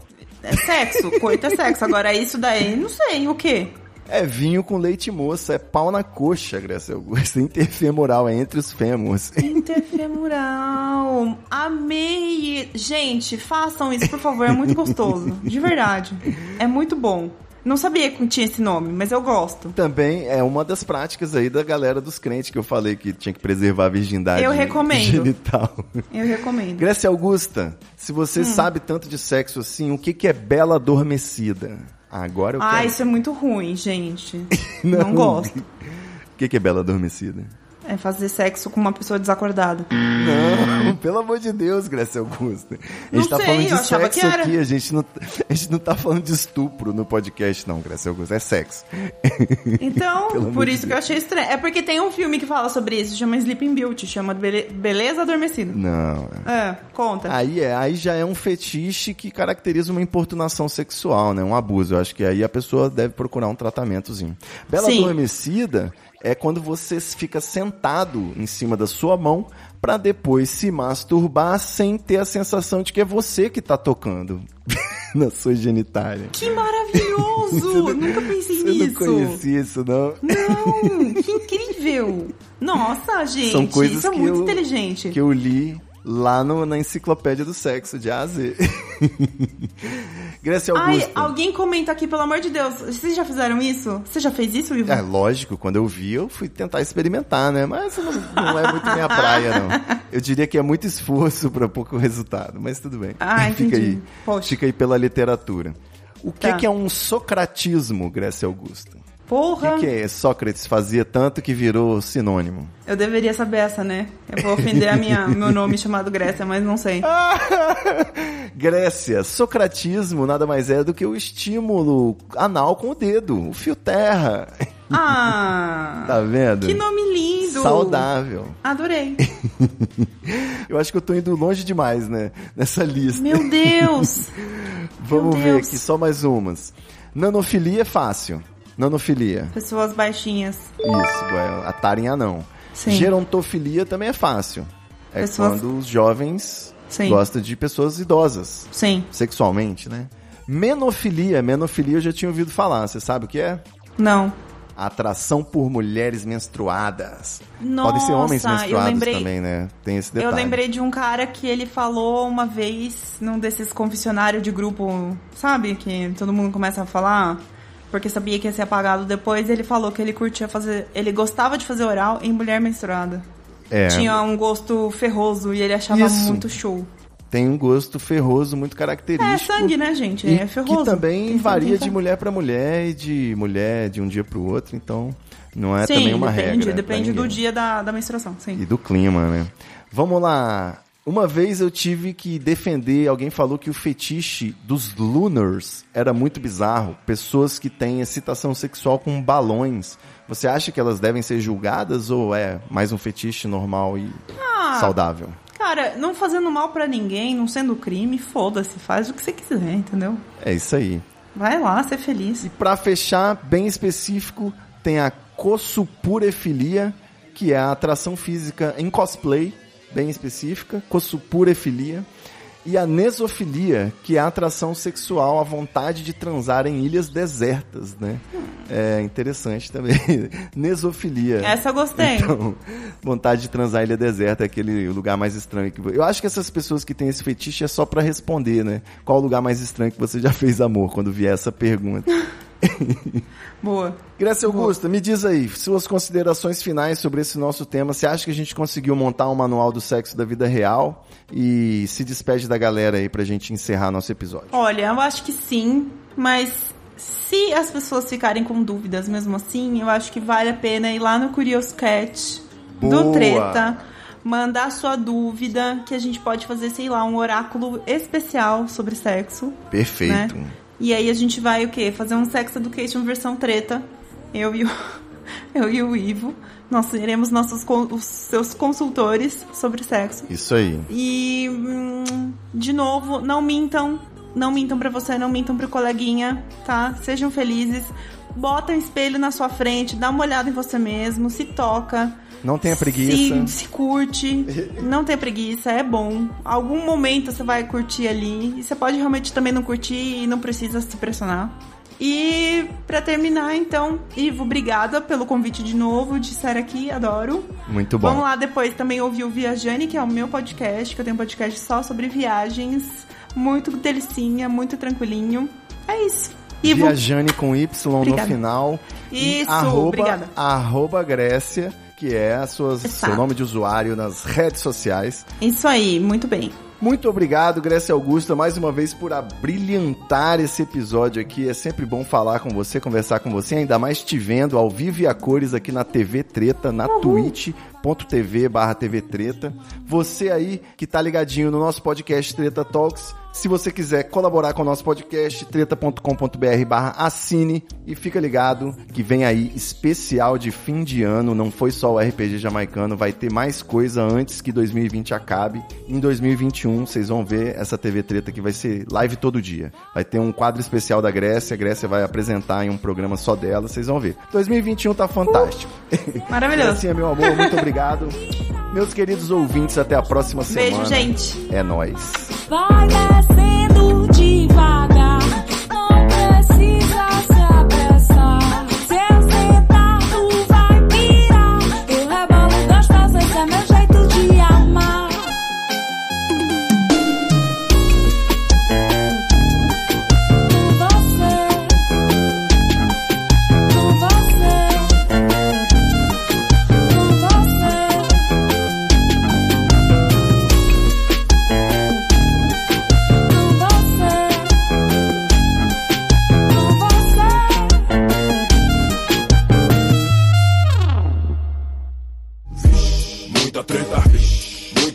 É sexo, coito é sexo. Agora isso daí, não sei, o quê? É vinho com leite moça, é pau na coxa, Grécia Augusta. <laughs> Interfemoral, é entre os fêmurs. Interfemoral. Amei. Gente, façam isso, por favor. É muito gostoso. De verdade. É muito bom. Não sabia que tinha esse nome, mas eu gosto. Também é uma das práticas aí da galera dos crentes que eu falei que tinha que preservar a virgindade Eu <laughs> recomendo. genital. Eu recomendo. Grécia Augusta, se você Hum. sabe tanto de sexo assim, o que, que é bela adormecida? Agora eu Ah, quero... isso é muito ruim, gente. <laughs> Não, gosto. O que, que é bela adormecida? É fazer sexo com uma pessoa desacordada. Não, <laughs> pelo amor de Deus, Grécia Augusta. A gente Não tá sei, falando de sexo que aqui, a gente, não, <laughs> a gente não tá falando de estupro no podcast, não, Grécia Augusta, é sexo. <laughs> Então, por de isso que Deus. eu achei estranho. É porque tem um filme que fala sobre isso, chama Sleeping Beauty, chama Bele- Beleza Adormecida. Não. É, conta. Aí, é, aí já é um fetiche que caracteriza uma importunação sexual, né? Um abuso. Eu acho que aí a pessoa deve procurar um tratamentozinho. Bela Sim. adormecida é quando você fica sentado em cima da sua mão pra depois se masturbar sem ter a sensação de que é você que tá tocando <laughs> na sua genitália. Que maravilhoso! Nunca pensei Você não nisso. conhecia isso, não? Não, que incrível! Nossa, gente, São coisas isso é muito eu- inteligente. Que eu li lá no- na enciclopédia do sexo, de A a Z. <laughs> Grécia Ai, Augusta. alguém comenta aqui, pelo amor de Deus. Vocês já fizeram isso? Você já fez isso, Ivo? É, lógico, quando eu vi, eu fui tentar experimentar, né? Mas não, não é muito minha praia, não. <laughs> Eu diria que é muito esforço para pouco resultado, mas tudo bem. Ah, Fica entendi. aí. Poxa. Fica aí pela literatura. O que, Tá. que é um socratismo, Grécia Augusta? O Porra, que, que é Sócrates fazia tanto que virou sinônimo? eu deveria saber essa, né? Eu vou ofender a minha, meu nome chamado Grécia, mas não sei. <laughs> Grécia, socratismo nada mais é do que o estímulo anal com o dedo, o fio terra. Ah! <laughs> Tá vendo? Que nome lindo! Saudável. Adorei. <laughs> Eu acho que eu tô indo longe demais, né? Nessa lista. Meu Deus! Vamos meu ver Deus. aqui, só mais umas. Nanofilia é fácil. Nanofilia. Pessoas baixinhas. Isso, igual a Tarem anão. Sim. Gerontofilia também é fácil. É Pessoas- quando os jovens Sim. gostam de pessoas idosas, Sim. sexualmente, né? Menofilia, menofilia eu já tinha ouvido falar. Você sabe o que é? Não. Atração por mulheres menstruadas. Nossa, Podem ser homens menstruados lembrei- também, né? Tem esse detalhe. Eu lembrei de um cara que ele falou uma vez num desses confessionários de grupo, sabe? Que todo mundo começa a falar porque sabia que ia ser apagado depois. Ele falou que ele curtia fazer. Ele gostava de fazer oral em mulher menstruada. É, Tinha um gosto ferroso e ele achava Isso. muito show. tem um gosto ferroso muito característico. É sangue, né, gente? É ferroso. que também Tem varia sangue, de tá? mulher pra mulher e de mulher de um dia pro outro, então Não é sim, também uma depende, regra. pra depende do dia da, da menstruação, sim. E do clima, né? Vamos lá. Uma vez eu tive que defender, alguém falou que o fetiche dos lunars era muito bizarro. Pessoas que têm excitação sexual com balões. Você acha que elas devem ser julgadas ou é mais um fetiche normal e Ah. saudável? Cara, não fazendo mal pra ninguém, não sendo crime, foda-se, faz o que você quiser, entendeu? É isso aí. Vai lá, ser feliz. E pra fechar, bem específico, tem a cossupurefilia, que é a atração física em cosplay, bem específica, cossupurefilia. E a nesofilia, que é a atração sexual, a vontade de transar em ilhas desertas, né? É interessante também. <laughs> Nesofilia. Essa eu gostei. Então, vontade de transar em ilha deserta é aquele lugar mais estranho que Eu acho que essas pessoas que têm esse fetiche é só pra responder, né? Qual o lugar mais estranho que você já fez amor quando vier essa pergunta? <laughs> Boa. Grécia Augusta, me diz aí, suas considerações finais sobre esse nosso tema. Você acha que a gente conseguiu montar um manual do sexo da vida real? E se despede da galera aí pra gente encerrar nosso episódio. Olha, eu acho que sim, mas se as pessoas ficarem com dúvidas mesmo assim, eu acho que vale a pena ir lá no Curious Cat Boa. do Treta, mandar sua dúvida, que a gente pode fazer, sei lá, um oráculo especial sobre sexo. Perfeito. Né? E aí a gente vai o quê? Fazer um Sex Education versão treta. Eu e o, <laughs> eu e o Ivo. Nós seremos nossos os seus consultores sobre sexo. Isso aí. E, hum, de novo, não mintam. Não mintam pra você, não mintam pro coleguinha, tá? Sejam felizes. Bota um espelho na sua frente, dá uma olhada em você mesmo, se toca. Não tenha preguiça. Se, se curte. Não tenha preguiça, é bom. Algum momento você vai curtir ali. E você pode realmente também não curtir e não precisa se pressionar. E pra terminar, então, Ivo, obrigada pelo convite de novo de estar aqui, adoro. Muito bom. Vamos lá depois também ouvir o Viajane, que é o meu podcast, que eu tenho um podcast só sobre viagens. Muito delicinha, muito tranquilinho. É isso. Ivo, Viajane com Y no Obrigada. final. E Isso, arroba, obrigada. Arroba Grécia, que é a sua, seu Exato. nome de usuário nas redes sociais. isso aí, muito bem. Muito obrigado, Grécia Augusta, mais uma vez por abrilhantar esse episódio aqui. É sempre bom falar com você, conversar com você, ainda mais te vendo ao vivo e a cores aqui na TV Treta, na twitch.tv barra TV Treta. Você aí que tá ligadinho no nosso podcast Treta Talks, se você quiser colaborar com o nosso podcast, treta.com.br barra assine e fica ligado que vem aí especial de fim de ano, não foi só o RPG jamaicano, vai ter mais coisa antes que 2020 acabe. Em 2021, vocês vão ver essa TV Treta que vai ser live todo dia. Vai ter um quadro especial da Grécia, a Grécia vai apresentar em um programa só dela, vocês vão ver. 2021 tá fantástico. Maravilhoso. <laughs> Assim, meu amor, muito obrigado. Meus queridos ouvintes, até a próxima Beijo, semana. gente. É nóis. Vai descendo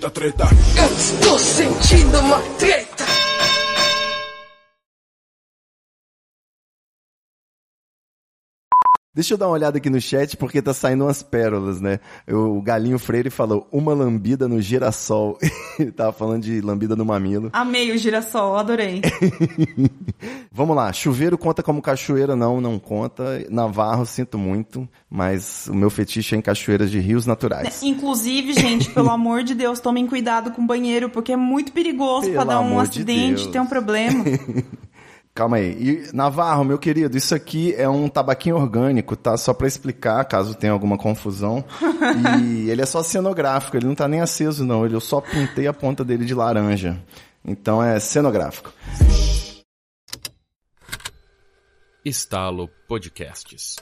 treta. Eu estou sentindo uma treta. Deixa eu dar uma olhada aqui no chat porque tá saindo umas pérolas, né? O Galinho Freire falou uma lambida no girassol. <laughs> Ele tava falando de lambida no mamilo. Amei o girassol, adorei. <laughs> Vamos lá, chuveiro conta como cachoeira? Não, não conta. Navarro, sinto muito, mas o meu fetiche é em cachoeiras de rios naturais. <laughs> Inclusive, gente, pelo amor de Deus, tomem cuidado com o banheiro, porque é muito perigoso Pelo pra dar um de acidente, Deus. ter um problema. Calma aí. E, Navarro, meu querido, isso aqui é um tabaquinho orgânico, tá? Só pra explicar, caso tenha alguma confusão. <laughs> E ele é só cenográfico, ele não tá nem aceso, não. Ele, eu só pintei a ponta dele de laranja. Então é cenográfico. Estalo Podcasts.